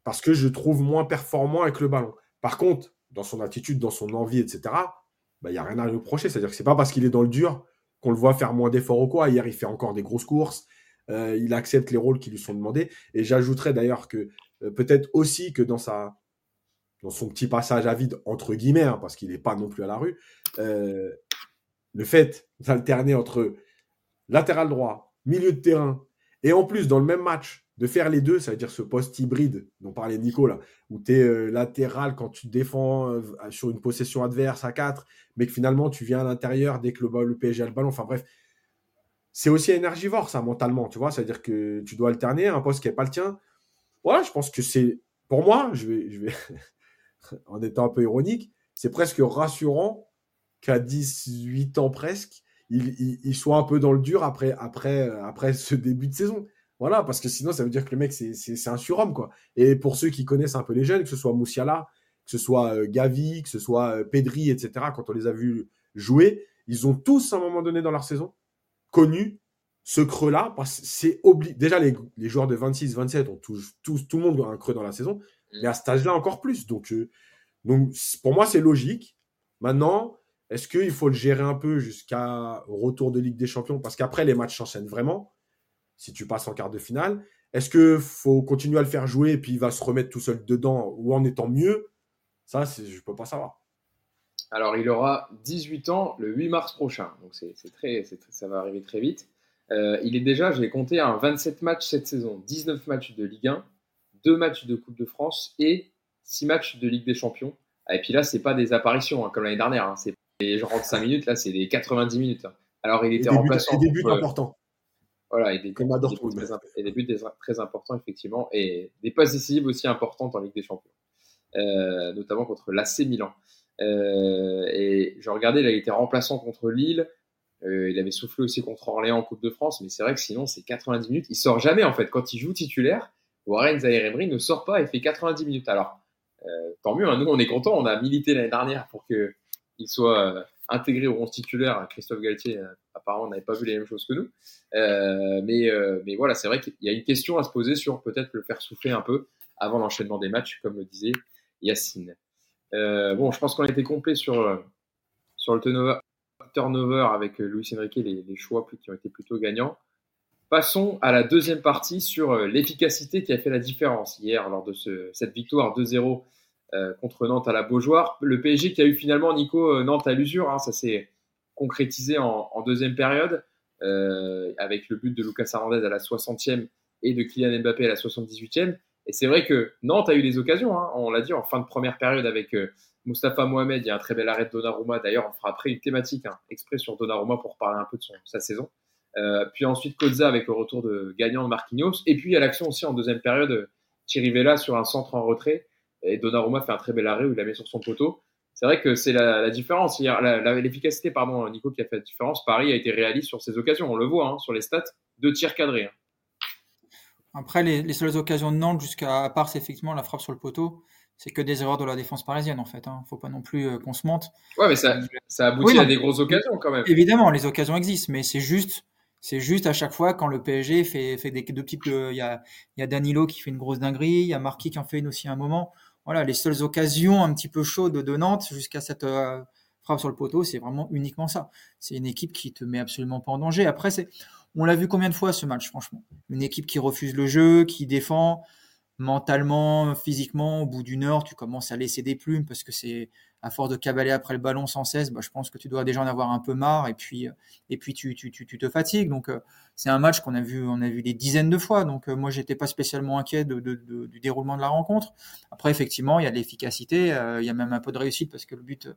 parce que je trouve moins performant avec le ballon. Par contre, dans son attitude, dans son envie, etc., il bah, n'y a rien à lui reprocher. C'est-à-dire que c'est pas parce qu'il est dans le dur qu'on le voit faire moins d'efforts ou quoi. Hier, il fait encore des grosses courses. Euh, il accepte les rôles qui lui sont demandés. Et j'ajouterais d'ailleurs que euh, peut-être aussi que dans sa dans son petit passage à vide, entre guillemets, hein, parce qu'il n'est pas non plus à la rue, euh, le fait d'alterner entre latéral droit, milieu de terrain, et en plus, dans le même match, de faire les deux, ça veut dire ce poste hybride dont parlait Nico là, où tu es euh, latéral quand tu défends euh, sur une possession adverse à 4, mais que finalement tu viens à l'intérieur dès que le, PSG a le ballon. Enfin bref, c'est aussi énergivore ça mentalement, tu vois, ça veut dire que tu dois alterner un poste qui n'est pas le tien. Voilà, je pense que c'est, pour moi, je vais, je vais [LAUGHS] en étant un peu ironique, c'est presque rassurant qu'à 18 ans presque, il, il, soit un peu dans le dur après, après, après ce début de saison. Voilà, parce que sinon, ça veut dire que le mec, c'est un surhomme, quoi. Et pour ceux qui connaissent un peu les jeunes, que ce soit Moussiala, que ce soit euh, Gavi, que ce soit euh, Pedri, etc., quand on les a vus jouer, ils ont tous, à un moment donné dans leur saison, connu ce creux-là. parce c'est Déjà, les, les, joueurs de 26, 27 ont tous, tous, tout le monde a un creux dans la saison, mm. mais à cet âge-là, encore plus. Donc, euh, donc pour moi, c'est logique. Maintenant, est-ce qu'il faut le gérer un peu jusqu'à retour de Ligue des Champions? Parce qu'après, les matchs s'enchaînent vraiment si tu passes en quart de finale. Est-ce qu'il faut continuer à le faire jouer et puis il va se remettre tout seul dedans ou en étant mieux? Ça, je peux pas savoir. Alors, il aura 18 ans le 8 mars prochain. Donc, c'est très, ça va arriver très vite. Euh, il est déjà, j'ai compté, un 27 matchs cette saison, 19 matchs de Ligue 1, 2 matchs de Coupe de France et 6 matchs de Ligue des Champions. Et puis là, c'est pas des apparitions hein, comme l'année dernière. Hein. Genre 5 minutes, là, c'est des 90 minutes. Alors, il était remplaçant. des buts importants. Voilà, et des, Comme des, buts très, et des buts très importants, effectivement, et des passes décisives aussi importantes en Ligue des Champions, euh, notamment contre l'AC Milan. Euh, et je regardais, il a été remplaçant contre Lille, euh, il avait soufflé aussi contre Orléans en Coupe de France, mais c'est vrai que sinon, c'est 90 minutes. Il sort jamais, en fait. Quand il joue titulaire, Warren Zahir ne sort pas et fait 90 minutes. Alors, tant mieux, hein, nous, on est contents. On a milité l'année dernière pour qu'il soit intégré au 11 titulaire. Christophe Galtier, euh, apparemment, n'avait pas vu les mêmes choses que nous. Euh, mais, euh, mais voilà, c'est vrai qu'il y a une question à se poser sur peut-être le faire souffler un peu avant l'enchaînement des matchs, comme le disait Yacine. bon, je pense qu'on a été complet sur, sur le turnover, avec Luis Enrique, les, choix qui ont été plutôt gagnants. Passons à la deuxième partie sur l'efficacité qui a fait la différence hier lors de ce, cette victoire 2-0 euh, contre Nantes à la Beaujoire. Le PSG qui a eu finalement Nico euh, Nantes à l'usure, hein, ça s'est concrétisé en, deuxième période euh, avec le but de Lucas Hernandez à la 60e et de Kylian Mbappé à la 78e. Et c'est vrai que Nantes a eu des occasions, hein. on l'a dit en fin de première période avec Mustapha Mohamed, il y a un très bel arrêt de Donnarumma. D'ailleurs, on fera après une thématique hein, exprès sur Donnarumma pour parler un peu de son, sa saison. puis ensuite Kozza avec le retour de gagnant de Marquinhos. Et puis il y a l'action aussi en deuxième période, Thierry Vella sur un centre en retrait et Donnarumma fait un très bel arrêt où il la met sur son poteau. C'est vrai que c'est la, différence. L'efficacité, pardon, Nico, qui a fait la différence. Paris a été réaliste sur ses occasions. On le voit hein, sur les stats. Deux tirs cadrés. Hein. Après, les, seules occasions de Nantes, jusqu'à à part, c'est effectivement la frappe sur le poteau. C'est que des erreurs de la défense parisienne, en fait. ne hein. Faut pas non plus euh, qu'on se monte. Ouais, mais ça, ça aboutit à des grosses occasions, quand même. Évidemment, les occasions existent, mais c'est juste c'est juste à chaque fois quand le PSG fait, fait des deux petites. Il y, a, y a Danilo qui fait une grosse dinguerie, il y a Marquis qui en fait une aussi à un moment voilà, les seules occasions un petit peu chaudes de Nantes jusqu'à cette euh, frappe sur le poteau, c'est vraiment uniquement ça. C'est une équipe qui te met absolument pas en danger. Après, c'est, on l'a vu combien de fois ce match, franchement? Une équipe qui refuse le jeu, qui défend mentalement, physiquement. Au bout d'une heure, tu commences à laisser des plumes parce que c'est à force de cavaler après le ballon sans cesse, bah, je pense que tu dois déjà en avoir un peu marre et puis, et puis tu, tu, tu, tu te fatigues. Donc, c'est un match qu'on a vu, on a vu des dizaines de fois. Donc, moi, j'étais pas spécialement inquiet de, de, de, du déroulement de la rencontre. Après, effectivement, il y a de l'efficacité, il y a même un peu de réussite parce que le but,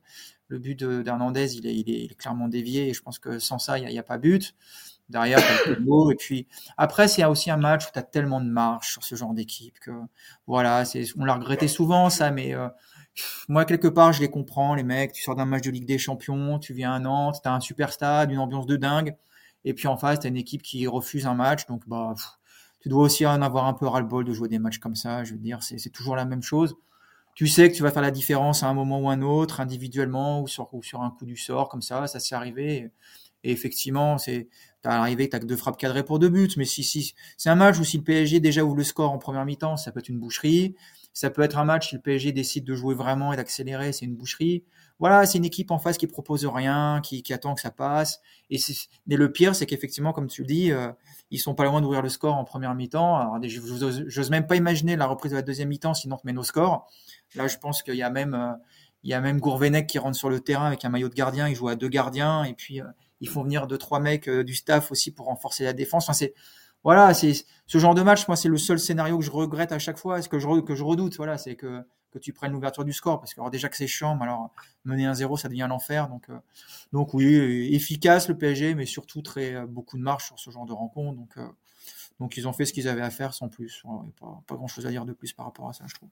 le but d'Hernandez, il est, il, est, il est clairement dévié et je pense que sans ça, il n'y a, y a, pas but derrière [COUGHS] Et puis après, c'est aussi un match où tu as tellement de marge sur ce genre d'équipe que voilà, c'est on l'a regretté souvent ça, mais euh, moi quelque part je les comprends les mecs. Tu sors d'un match de Ligue des Champions, tu viens à Nantes, t'as un super stade, une ambiance de dingue, et puis en face t'as une équipe qui refuse un match, donc bah tu dois aussi en avoir un peu ras-le-bol de jouer des matchs comme ça. Je veux dire, c'est toujours la même chose. Tu sais que tu vas faire la différence à un moment ou un autre, individuellement ou sur, un coup du sort, comme ça, ça s'est arrivé. Et effectivement, c'est t'as arrivé, t'as que deux frappes cadrées pour deux buts. Mais si, si, c'est un match où si le PSG déjà ouvre le score en première mi-temps, ça peut être une boucherie. Ça peut être un match si le PSG décide de jouer vraiment et d'accélérer, c'est une boucherie. Voilà, c'est une équipe en face qui propose rien, qui, attend que ça passe. Et, le pire, c'est qu'effectivement, comme tu le dis, euh, ils sont pas loin d'ouvrir le score en première mi-temps. Alors, j'ose même pas imaginer la reprise de la deuxième mi-temps sinon on met nos scores. Là, je pense qu'il y a même, euh, il y a même Gourvenec qui rentre sur le terrain avec un maillot de gardien. Il joue à deux gardiens et puis euh, ils font venir deux trois mecs euh, du staff aussi pour renforcer la défense. Enfin, c'est voilà, c'est ce genre de match. Moi, c'est le seul scénario que je regrette à chaque fois, ce que je que je redoute. Voilà, c'est que tu prennes l'ouverture du score parce que alors déjà que c'est chiant, mais alors mener un 0 ça devient l'enfer. Donc euh, donc oui, efficace le PSG, mais surtout très euh, beaucoup de marche sur ce genre de rencontre. Donc donc ils ont fait ce qu'ils avaient à faire sans plus. pas, pas grand chose à dire de plus par rapport à ça, je trouve.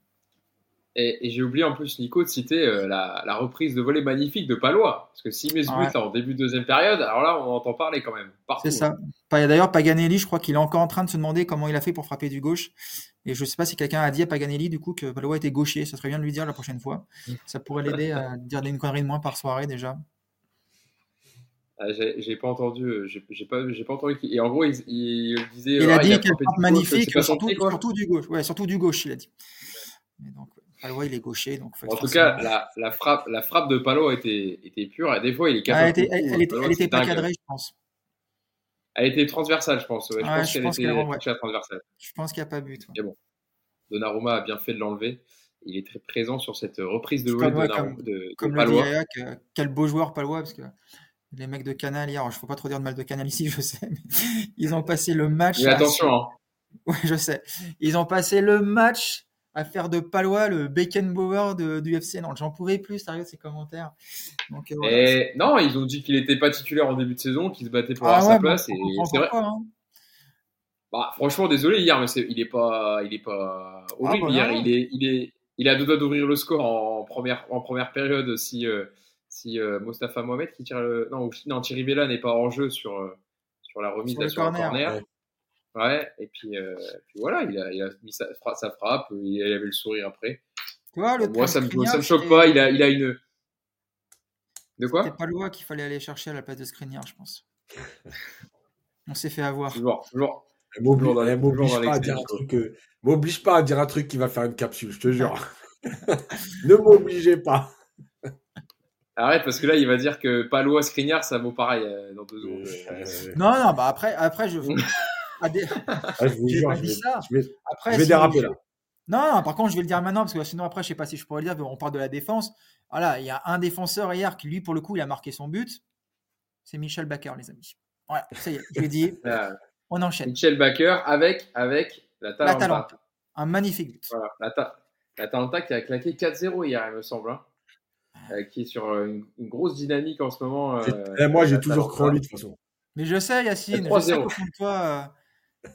Et, j'ai oublié en plus, Nico, de citer euh, la, la, reprise de volée magnifique de Palois. Parce que s'il met ce but en début de deuxième période, alors là, on entend parler quand même. C'est ça. D'ailleurs, Paganelli, je crois qu'il est encore en train de se demander comment il a fait pour frapper du gauche. Et je ne sais pas si quelqu'un a dit à Paganelli, du coup, que Palois était gaucher. Ça serait bien de lui dire la prochaine fois. Ça pourrait l'aider à dire une connerie de moins par soirée déjà. Ah, j'ai pas entendu, euh, j'ai pas, pas entendu. Et en gros, il, disait. Il a dit qu'il magnifique, surtout, surtout, du gauche. Ouais, surtout du gauche, il a dit. donc, Palois, il est gaucher. Donc en tout cas, la, la, frappe, la frappe de Palo était, était pure. Et des fois, il est capable. Ah, elle, était, elle, était, pas cadrée, je pense. Elle était transversale, je pense. je pense qu'elle était ouais. transversale. Je pense qu'il n'y a pas but. Bon, Donnarumma a bien fait de l'enlever. Il est très présent sur cette reprise de volée de, comme, de, comme Palois. Le quel beau joueur Palois, parce que les mecs de Canal hier, je ne faut pas trop dire de mal de Canal ici, [LAUGHS] je sais, mais ils ont passé le match. Mais attention, hein. Oui, je sais. Ils ont passé le match à faire de Palois le Beckenbauer de, du FC Non, J'en pouvais plus, sérieux, ces commentaires. Donc, euh, non, ils ont dit qu'il n'était pas titulaire en début de saison, qu'il se battait pour ah avoir sa place. Et c'est vrai. Hein. Bah, franchement, désolé hier, mais il est pas, il est pas ah, horrible bah hier. Il est, il est, il a deux doigts d'ouvrir le score en première, en première période si, euh, si euh, Mostafa Mohamed qui tire le, non, ou, non Thierry Vella n'est pas en jeu sur, sur la remise sur, le corner. Ouais, et puis, euh, puis voilà, il a, il a mis sa, sa, frappe, il avait le sourire après. Tu vois, le Moi, ça me, ça me choque pas, il a, il a une. De quoi C'était pas loin qu'il fallait aller chercher à la place de Skriniar, je pense. On s'est fait avoir. Toujours, toujours. M'oblige pas, à dire un truc qui va faire une capsule, je te jure. [LAUGHS] ne m'obligez pas. Arrête, parce que là, il va dire que Palois Skriniar, ça vaut pareil euh, dans deux ans. Non, non, bah après, après je. [LAUGHS] Ah, je vous jure, je vais, ça. je vais, après, je vais déraper là. Non, par contre, je vais le dire maintenant parce que sinon, après, je sais pas si je pourrais le dire. On parle de la défense. Voilà, il y a un défenseur hier qui, lui, pour le coup, il a marqué son but. C'est Michel Baker, les amis. Voilà, ça y est, je l'ai dit. [LAUGHS] Ah. on enchaîne. Michel Baker avec, avec la Talenta. Un magnifique but. Voilà, la, ta la Talenta qui a claqué 4-0 hier, il me semble. Hein. Euh, qui est sur euh, une, grosse dynamique en ce moment. Euh, moi, j'ai toujours cru en lui de toute façon. Mais je sais, Yacine, je sais qu'au fond de toi,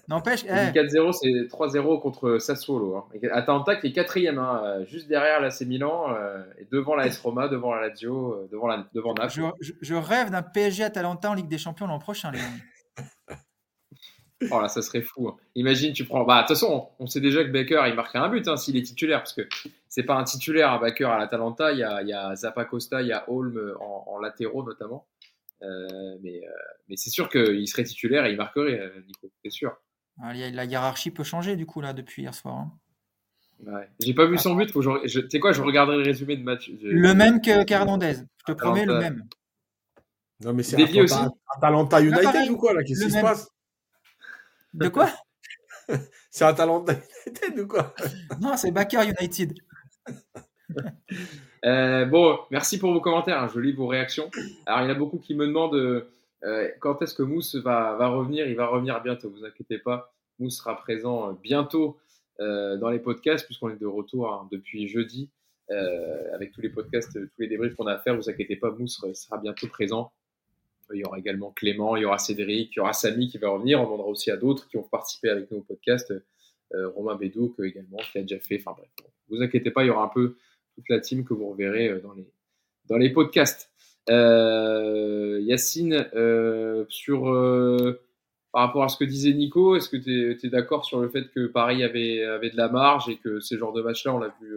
N'empêche. 4-0, c'est 3-0 contre Sassuolo. Hein. Atalanta qui est quatrième, hein, euh, juste derrière l'AC Milan, euh, et devant la S Roma, devant la Lazio, euh, devant, la, devant Naples. Je, rêve d'un PSG Atalanta en Ligue des Champions l'an prochain, les [LAUGHS] Oh là, ça serait fou. Hein. Imagine, tu prends. Bah, de toute façon, on sait déjà que Baker, il marquerait un but s'il est titulaire, parce que c'est pas un titulaire à Baker à l'Atalanta. Il y a, il y a Zappa Costa, il y a Holm en, en latéraux notamment. Euh, mais, euh, mais c'est sûr qu'il serait titulaire et il marquerait, euh, Nico, c'est sûr. Ah, la hiérarchie peut changer du coup là depuis hier soir. Hein. Ouais. J'ai pas vu son but. Tu sais quoi, je regarderai le résumé de match. Le même que Cardondez. Je te promets le même. Non mais c'est un Atalanta United ou quoi là Qu'est-ce qui se passe? De quoi? [LAUGHS] [LAUGHS] C'est Atalanta United ou quoi? Non, c'est Bakker United. [LAUGHS] [LAUGHS] Euh, bon, merci pour vos commentaires. hein, Je lis vos réactions. Alors, il y en a beaucoup qui me demandent euh, quand est-ce que Mousse va, revenir? Il va revenir bientôt, vous inquiétez pas. Mousse sera présent euh, bientôt euh, dans les podcasts, puisqu'on est de retour hein, depuis jeudi euh, avec tous les podcasts, tous les débriefs qu'on a à faire. Vous inquiétez pas, Mousse sera bientôt présent. Il y aura également Clément, il y aura Cédric, il y aura Samy qui va revenir. On demandera aussi à d'autres qui ont participé avec nous au podcast. Euh, Romain Bédouc également, qui a déjà fait. Enfin bref, vous inquiétez pas, il y aura un peu toute la team que vous reverrez euh, dans les, dans les podcasts. Euh, Yacine, euh, par rapport à ce que disait Nico, est-ce que tu es, d'accord sur le fait que Paris avait, avait de la marge et que ces genres de matchs-là, on l'a vu,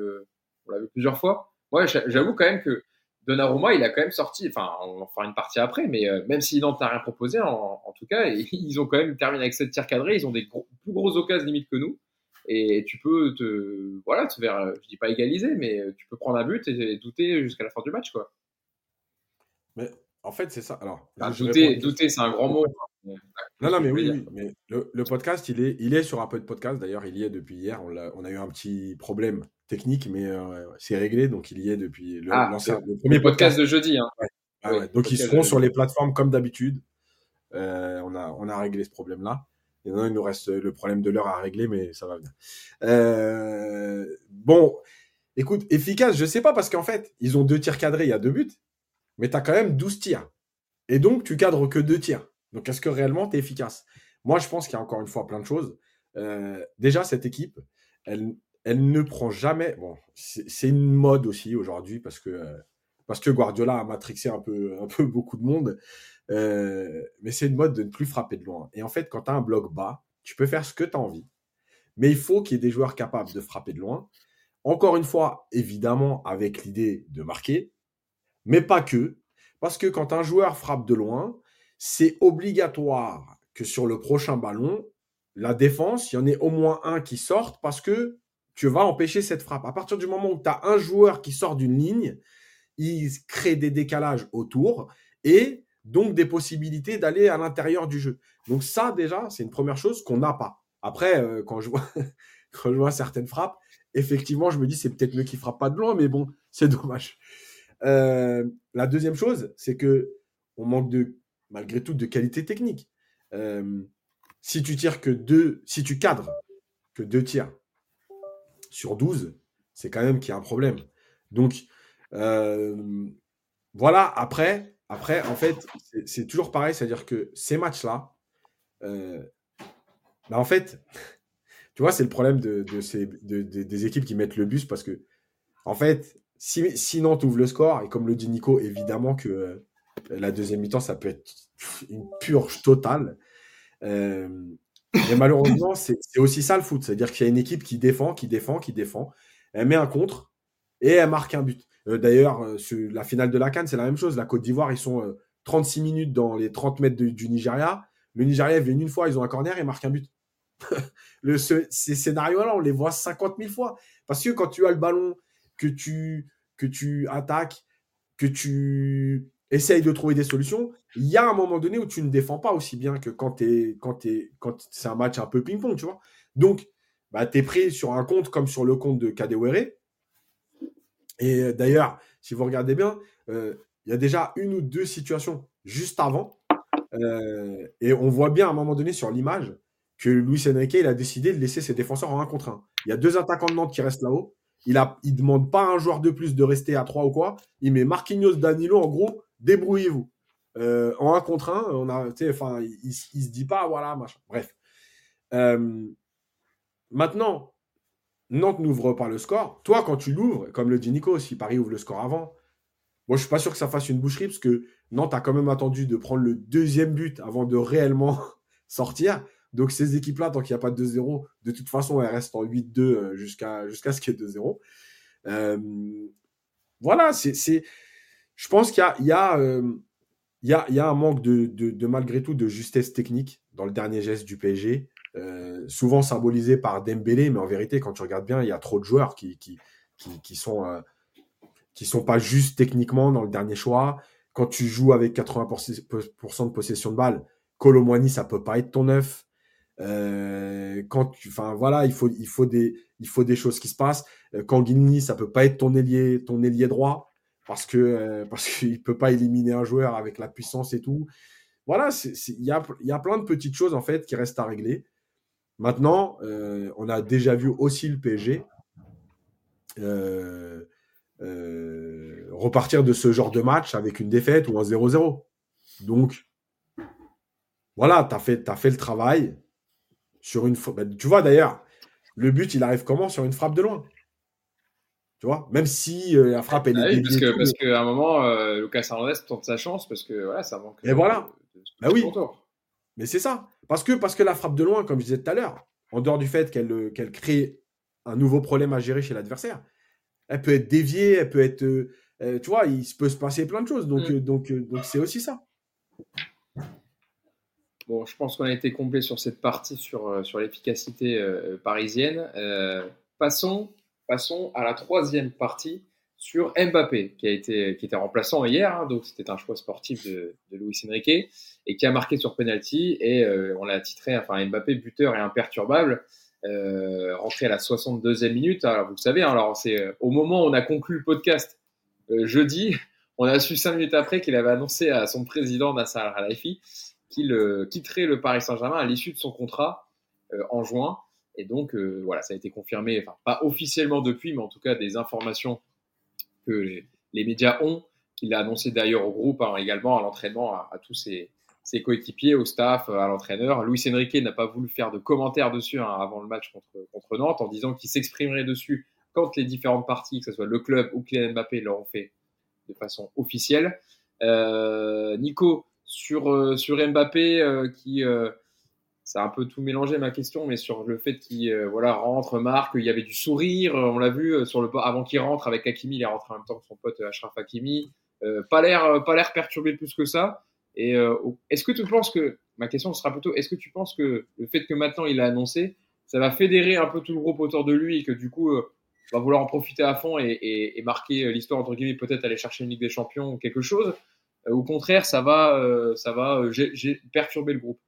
on vu plusieurs fois? Moi, j'a- j'avoue quand même que Donnarumma, il a quand même sorti, enfin, on en fera une partie après, mais même si Nantes n'a rien proposé, en, tout cas, [LAUGHS] ils ont quand même terminé avec 7 tirs cadrés, ils ont des plus grosses occasions limite que nous. Et tu peux te, voilà, te faire, je dis pas égaliser, mais tu peux prendre un but et, douter jusqu'à la fin du match, quoi. Mais en fait, c'est ça. Alors, douter, douter, c'est un grand mot. Non, non, mais oui, mais le, le podcast, il est, il est sur un peu de podcast. D'ailleurs, il y est depuis hier. On, a eu un petit problème technique, mais euh, c'est réglé. Donc, il y est depuis le, Ah, le premier podcast podcast. de jeudi, hein. Ah ouais, oui, Donc, ils seront sur les plateformes comme d'habitude. Euh, on, a, on a réglé ce problème-là. Maintenant, il nous reste le problème de l'heure à régler, mais ça va venir. Euh, bon, écoute, efficace, je sais pas, parce qu'en fait, ils ont deux tirs cadrés, il y a deux buts, mais tu as quand même 12 tirs. Et donc, tu cadres que deux tirs. Donc, est-ce que réellement tu es efficace? Moi, je pense qu'il y a encore une fois plein de choses. Euh, déjà, cette équipe, elle, elle ne prend jamais. Bon, c'est une mode aussi aujourd'hui parce que, euh, parce que Guardiola a matrixé un peu, un peu beaucoup de monde. Euh, mais c'est une mode de ne plus frapper de loin. Et en fait, quand tu as un bloc bas, tu peux faire ce que tu as envie. Mais il faut qu'il y ait des joueurs capables de frapper de loin. Encore une fois, évidemment, avec l'idée de marquer, mais pas que. Parce que quand un joueur frappe de loin, c'est obligatoire que sur le prochain ballon, la défense, il y en ait au moins un qui sorte parce que tu vas empêcher cette frappe. À partir du moment où tu as un joueur qui sort d'une ligne, il crée des décalages autour et donc des possibilités d'aller à l'intérieur du jeu. Donc ça, déjà, c'est une première chose qu'on n'a pas. Après, euh, quand, je vois, [LAUGHS] je vois certaines frappes, effectivement, je me dis c'est peut-être mieux qu'il frappe pas de loin, mais bon, [LAUGHS] c'est dommage. Euh, la deuxième chose, c'est que on manque de, malgré tout, de qualité technique. Euh, si tu tires que deux, si tu cadres que deux tirs sur 12, c'est quand même qu'il y a un problème. Donc, voilà, après, après, en fait, c'est- toujours pareil, c'est-à-dire que ces matchs-là, euh, bah, en fait, [LAUGHS] tu vois, c'est le problème de, des équipes qui mettent le bus parce que, en fait, si, si Nantes ouvre le score, et comme le dit Nico, évidemment que euh, la deuxième mi-temps, ça peut être une purge totale. Euh, mais malheureusement, c'est aussi ça le foot. C'est-à-dire qu'il y a une équipe qui défend, qui défend, qui défend. Elle met un contre et elle marque un but. Euh, D'ailleurs, euh, la finale de la Cannes, c'est la même chose. La Côte d'Ivoire, ils sont euh, 36 minutes dans les 30 mètres du Nigeria. Le Nigeria vient une fois, ils ont un corner et marquent un but. [LAUGHS] le, ce- ces scénarios-là, on les voit 50 000 fois. Parce que quand tu as le ballon, que tu, que tu attaques, que tu essayes de trouver des solutions, il y a un moment donné où tu ne défends pas aussi bien que quand, quand, quand c'est un match un peu ping-pong, tu vois. Donc, bah, tu es pris sur un compte comme sur le compte de Kadewere. Et euh, d'ailleurs, si vous regardez bien, euh, il y a déjà une ou deux situations juste avant. Euh, et on voit bien à un moment donné sur l'image que Luis Enrique il a décidé de laisser ses défenseurs en 1 contre 1. Il y a deux attaquants de Nantes qui restent là-haut. Il ne demande pas à un joueur de plus de rester à 3 ou quoi. Il met Marquinhos, Danilo, en gros, débrouillez-vous. En 1 contre 1, on il, il se dit pas, voilà, machin. Bref. Maintenant, Nantes n'ouvre pas le score. Toi, quand tu l'ouvres, comme le dit Nico, si Paris ouvre le score avant, moi, je suis pas sûr que ça fasse une boucherie parce que Nantes a quand même attendu de prendre le deuxième but avant de réellement [LAUGHS] sortir. Donc, ces équipes-là, tant qu'il n'y a pas de 2-0, de toute façon, elles restent en 8-2 euh, jusqu'à ce qu'il y ait 2-0. Euh, voilà, c'est, je pense qu'il y a, il y, a, euh, il y, a, y a un manque de, de, de, malgré tout, de justesse technique dans le dernier geste du PSG. Euh, souvent symbolisé par Dembélé, mais en vérité, quand tu regardes bien, il y a trop de joueurs qui, qui, qui, sont, euh, qui sont pas justes techniquement dans le dernier choix. Quand tu joues avec 80% de possession de balle, Colomwani, ça peut pas être ton neuf. Euh, quand tu, enfin voilà, il faut, il faut des, il faut des choses qui se passent. Kanguini, ça peut pas être ton ailier, ton ailier droit parce que parce qu'il peut pas éliminer un joueur avec la puissance et tout. Voilà, il y a, y a plein de petites choses en fait qui restent à régler. Maintenant, euh, on a déjà vu aussi le PSG euh, euh, repartir de ce genre de match avec une défaite ou un 0-0. Donc, voilà, tu as fait, as fait le travail sur une. Bah, tu vois d'ailleurs, le but, il arrive comment Sur une frappe de loin? Tu vois Même si la frappe, elle est. Ah parce, que, parce qu'à un moment, Lucas Hernandez tente sa chance parce que voilà, ça manque. Et voilà. bah oui. Mais c'est ça. Parce que, parce que la frappe de loin, comme je disais tout à l'heure, en dehors du fait qu'elle qu'elle crée un nouveau problème à gérer chez l'adversaire, elle peut être déviée, elle peut être. Euh, euh, tu vois, il peut se passer plein de choses. Donc, mm. euh, donc, donc c'est aussi ça. Bon, je pense qu'on a été complet sur cette partie sur, sur l'efficacité parisienne. passons, passons à la troisième partie sur Mbappé, qui, a été, qui était remplaçant hier, hein, donc c'était un choix sportif de, de Luis Enrique, et qui a marqué sur penalty, et on l'a titré, enfin Mbappé buteur et imperturbable. Euh, rentré à la 62e minute. Alors, vous le savez, hein, alors c'est euh, au moment où on a conclu le podcast euh, jeudi, [LAUGHS] on a su cinq minutes après qu'il avait annoncé à son président Nasser Al-Khelaifi qu'il quitterait le Paris Saint-Germain à l'issue de son contrat en juin. Et donc, voilà, ça a été confirmé, enfin, pas officiellement depuis, mais en tout cas des informations que les, médias ont, qu'il a annoncé d'ailleurs au groupe, hein, également à l'entraînement, à, tous ses, coéquipiers, au staff, à l'entraîneur. Luis Enrique n'a pas voulu faire de commentaires dessus hein, avant le match contre, Nantes en disant qu'il s'exprimerait dessus quand les différentes parties, que ce soit le club ou Kylian Mbappé, l'auront fait de façon officielle. Euh, Nico, sur, euh, Mbappé, euh, qui, ça a un peu tout mélangé ma question, mais sur le fait qu'il voilà, rentre, marque, il y avait du sourire, on l'a vu sur le avant qu'il rentre avec Hakimi, il est rentré en même temps que son pote Ashraf Hakimi. pas l'air pas l'air perturbé plus que ça. Et euh, est-ce que tu penses que, ma question sera plutôt, est-ce que tu penses que le fait que maintenant il a annoncé, ça va fédérer un peu tout le groupe autour de lui et que du coup, euh, va vouloir en profiter à fond et, marquer l'histoire, entre guillemets, peut-être aller chercher une Ligue des Champions ou quelque chose euh, Au contraire, ça va, ça va perturber le groupe?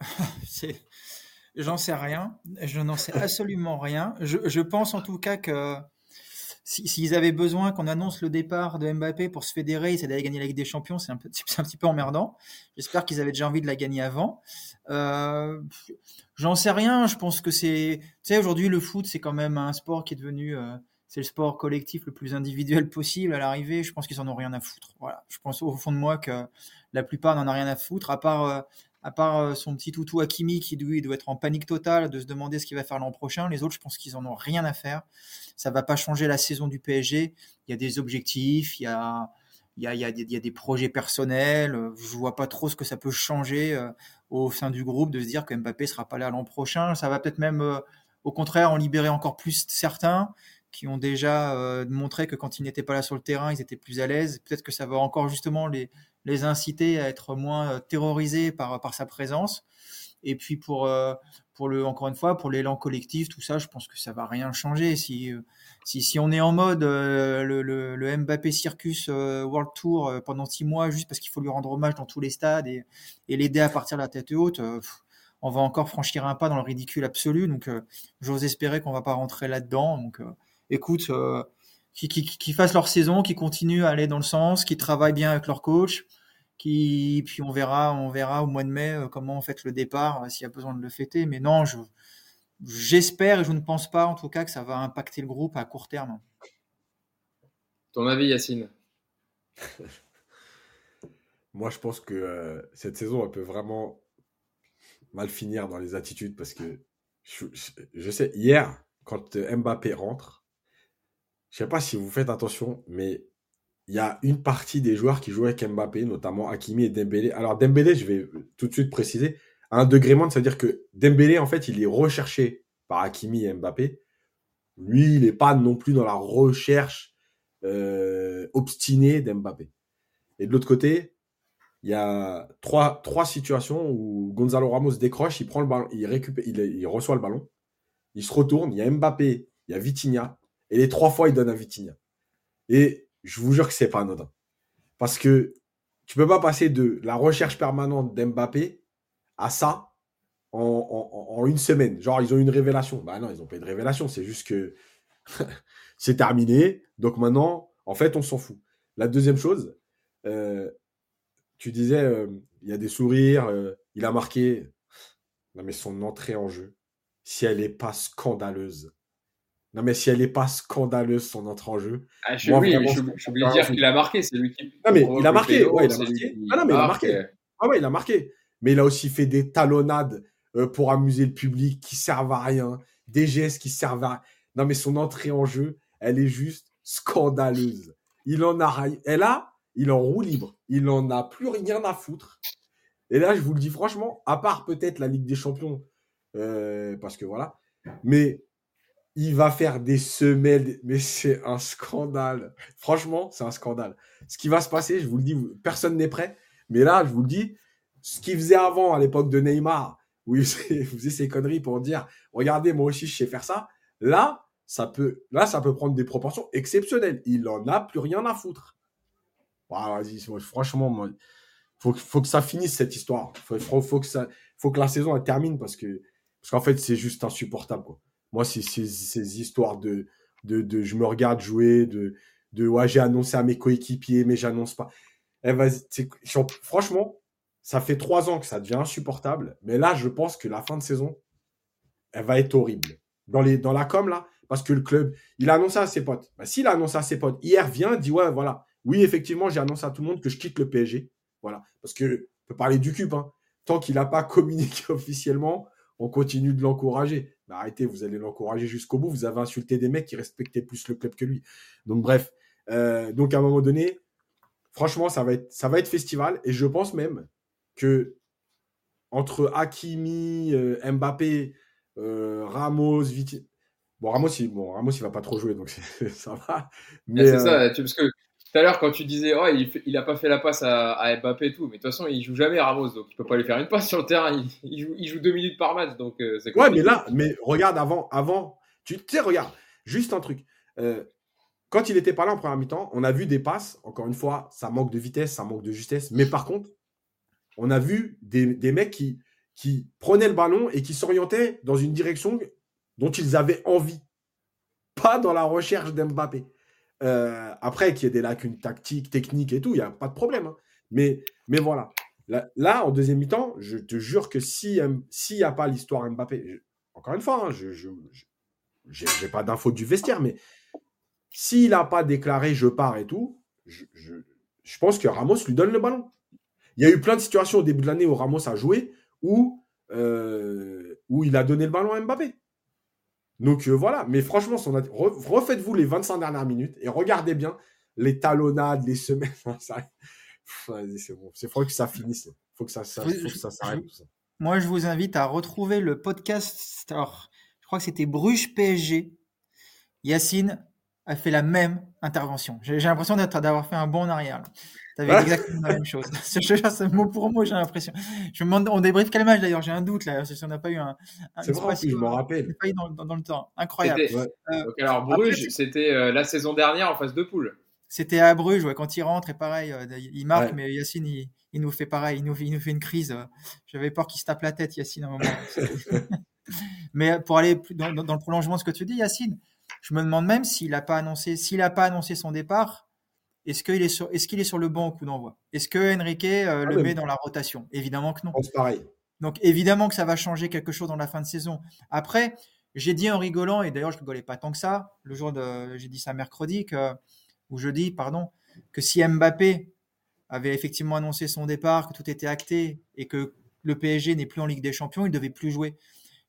[LAUGHS] J'en sais rien. Je n'en sais absolument rien. Je, pense en tout cas que s'ils avaient besoin qu'on annonce le départ de Mbappé pour se fédérer, c'est d'aller gagner la Ligue des Champions, c'est un, [LAUGHS] un, petit peu emmerdant. J'espère qu'ils avaient déjà envie de la gagner avant. Euh, J'en sais rien. Je pense que c'est, tu sais, aujourd'hui le foot c'est quand même un sport qui est devenu, euh, c'est le sport collectif le plus individuel possible à l'arrivée. Je pense qu'ils en ont rien à foutre. Voilà. Je pense au fond de moi que la plupart n'en ont rien à foutre, à part euh, à part euh, son petit toutou Hakimi qui lui doit être en panique totale de se demander ce qu'il va faire l'an prochain, les autres, je pense qu'ils en ont rien à faire. Ça va pas changer la saison du PSG. Il y a des objectifs, il y a, des projets personnels. Je vois pas trop ce que ça peut changer euh, au sein du groupe de se dire que Mbappé sera pas là l'an prochain. Ça va peut-être même, euh, au contraire, en libérer encore plus certains qui ont déjà montré que quand ils n'étaient pas là sur le terrain, ils étaient plus à l'aise. Peut-être que ça va encore justement les, les inciter à être moins euh, terrorisés par, par sa présence. Et puis pour, euh, pour le, encore une fois, pour l'élan collectif, tout ça, je pense que ça va rien changer. Si, euh, si, si on est en mode le, Mbappé Circus World Tour pendant six mois, juste parce qu'il faut lui rendre hommage dans tous les stades et, et l'aider à partir de la tête haute, on va encore franchir un pas dans le ridicule absolu. Donc j'ose espérer qu'on va pas rentrer là-dedans. Donc écoute, qui, qui, qui, fassent leur saison, qui continuent à aller dans le sens, qui travaillent bien avec leur coach, qui puis on verra, on verra au mois de mai euh, comment on fait le départ, euh, s'il y a besoin de le fêter. Mais non, je j'espère et je ne pense pas en tout cas que ça va impacter le groupe à court terme. Ton avis, Yacine? [LAUGHS] Moi, je pense que euh, cette saison, elle peut vraiment mal finir dans les attitudes parce que je, je sais, hier, quand Mbappé rentre, je sais pas si vous faites attention, mais il y a une partie des joueurs qui jouent avec Mbappé, notamment Hakimi et Dembélé. Alors Dembélé, je vais tout de suite préciser, un degré moins, c'est-à-dire que Dembélé, en fait, il est recherché par Hakimi et Mbappé. Lui, il n'est pas non plus dans la recherche euh, obstinée d'Mbappé. Et de l'autre côté, il y a trois, trois situations où Gonzalo Ramos décroche, il prend le ballon, il récupère, il reçoit le ballon, il se retourne, il y a Mbappé, il y a Vitinha, et les trois fois, il donne à Vitinha. Et je vous jure que c'est pas anodin. Parce que tu peux pas passer de la recherche permanente d'Mbappé à ça en, une semaine. Genre, ils ont une révélation. Bah non, ils n'ont pas eu de révélation. C'est juste que [LAUGHS] c'est terminé. Donc maintenant, en fait, on s'en fout. La deuxième chose, euh, tu disais, euh, il y a des sourires, euh, il a marqué. Non, mais son entrée en jeu, si elle n'est pas scandaleuse. Non, mais si elle n'est pas scandaleuse, son entrée en jeu. Ah, je, oui, je, voulais dire qu'il a marqué, c'est lui qui. Non, mais il a marqué. Ouais, il a marqué. Ah, non, mais il a marqué. Ah, ouais, il a marqué. Mais il a aussi fait des talonnades euh, pour amuser le public qui servent à rien, des gestes qui servent à Non, mais son entrée en jeu, elle est juste scandaleuse. Il en a. Et là, il en roue libre. Il en a plus rien à foutre. Et là, je vous le dis franchement, à part peut-être la Ligue des Champions, euh, parce que voilà, mais il va faire des semelles, mais c'est un scandale. Franchement, c'est un scandale. Ce qui va se passer, je vous le dis, personne n'est prêt, mais là, je vous le dis, ce qu'il faisait avant, à l'époque de Neymar, où [LAUGHS] il faisait ses conneries pour dire regardez moi aussi je sais faire ça là ça peut là ça peut prendre des proportions exceptionnelles il en a plus rien à foutre vas-y franchement moi, faut, que ça finisse cette histoire faut, faut, que la saison termine parce que parce qu'en fait c'est juste insupportable moi c'est ces histoires de, de, je me regarde jouer de de ouais j'ai annoncé à mes coéquipiers mais j'annonce pas eh, franchement ça fait trois ans que ça devient insupportable, mais là, je pense que la fin de saison, elle va être horrible. Dans, les, dans la com, là, parce que le club, il a annoncé à ses potes. Bah, S'il a annoncé à ses potes, hier vient, dit ouais, voilà. Oui, effectivement, j'ai annoncé à tout le monde que je quitte le PSG. Voilà. Parce que, on peut parler du cube, hein. Tant qu'il n'a pas [LAUGHS] communiqué officiellement, on continue de l'encourager. Mais arrêtez, vous allez l'encourager jusqu'au bout. Vous avez insulté des mecs qui respectaient plus le club que lui. Donc, bref. Euh, donc, à un moment donné, franchement, ça va être, ça va être festival. Et je pense même que entre Hakimi, euh, Mbappé, euh, Ramos, Viti... Bon, Ramos, il, bon, Ramos, il va pas trop jouer, donc [LAUGHS] ça va. Mais c'est ça, parce que tout à l'heure, quand tu disais, oh, il, il a pas fait la passe à, Mbappé et tout, mais de toute façon, il joue jamais Ramos, donc il peut pas lui faire une passe sur le terrain. Il, joue, il joue, deux minutes par match, donc c'est Ouais, mais là, mais regarde avant, avant, tu sais, regarde, juste un truc. quand il était pas là en première mi-temps, on a vu des passes. Encore une fois, ça manque de vitesse, ça manque de justesse. Mais par contre, on a vu des, mecs qui, qui prenaient le ballon et qui s'orientaient dans une direction dont ils avaient envie. Pas dans la recherche d'Mbappé. Euh, après, qu'il y ait des lacunes tactiques, techniques et tout, il n'y a pas de problème. Hein. Mais, mais voilà. Là, en deuxième mi-temps, je te jure que s'il n'y a pas l'histoire Mbappé, encore une fois, hein, je n'ai pas d'infos du vestiaire, mais s'il n'a pas déclaré je pars et tout, je, pense que Ramos lui donne le ballon. Il y a eu plein de situations au début de l'année où Ramos a joué où, euh, où il a donné le ballon à Mbappé. Donc euh, voilà, mais franchement, refaites-vous les 25 dernières minutes et regardez bien les talonnades, les semaines. [LAUGHS] c'est bon, c'est faut que ça finisse. Il faut que ça, s'arrête. Moi, je vous invite à retrouver le podcast. Alors, je crois que c'était Bruges PSG. Yacine a fait la même intervention. J'ai l'impression d'avoir fait un bond en arrière. Exactement la même chose. [LAUGHS] C'est mot pour mot, j'ai l'impression. Je me demande, on débriefe quel match d'ailleurs J'ai un doute là, si on n'a pas eu un. c'est vrai, je m'en rappelle. Pas eu dans, dans, le temps. Incroyable. Euh, alors, Bruges, c'était euh, la saison dernière en phase de poule. C'était à Bruges, ouais, quand il rentre, et pareil, euh, il marque, mais Yacine, il, il, nous fait pareil, il nous, il nous fait une crise. J'avais peur qu'il se tape la tête, Yacine, à un moment. [LAUGHS] mais pour aller plus dans, dans, le prolongement de ce que tu dis, Yacine, je me demande même s'il n'a pas annoncé, s'il n'a pas annoncé son départ, est-ce qu'il est sur, est-ce qu'il est sur le banc au coup d'envoi Est-ce que Enrique euh, ah le met dans la rotation? Évidemment que non. pareil. Donc évidemment que ça va changer quelque chose dans la fin de saison. Après, j'ai dit en rigolant et d'ailleurs je rigolais pas tant que ça. Le jour de, j'ai dit ça mercredi que, ou jeudi, pardon, que si Mbappé avait effectivement annoncé son départ, que tout était acté et que le PSG n'est plus en Ligue des Champions, il devait plus jouer.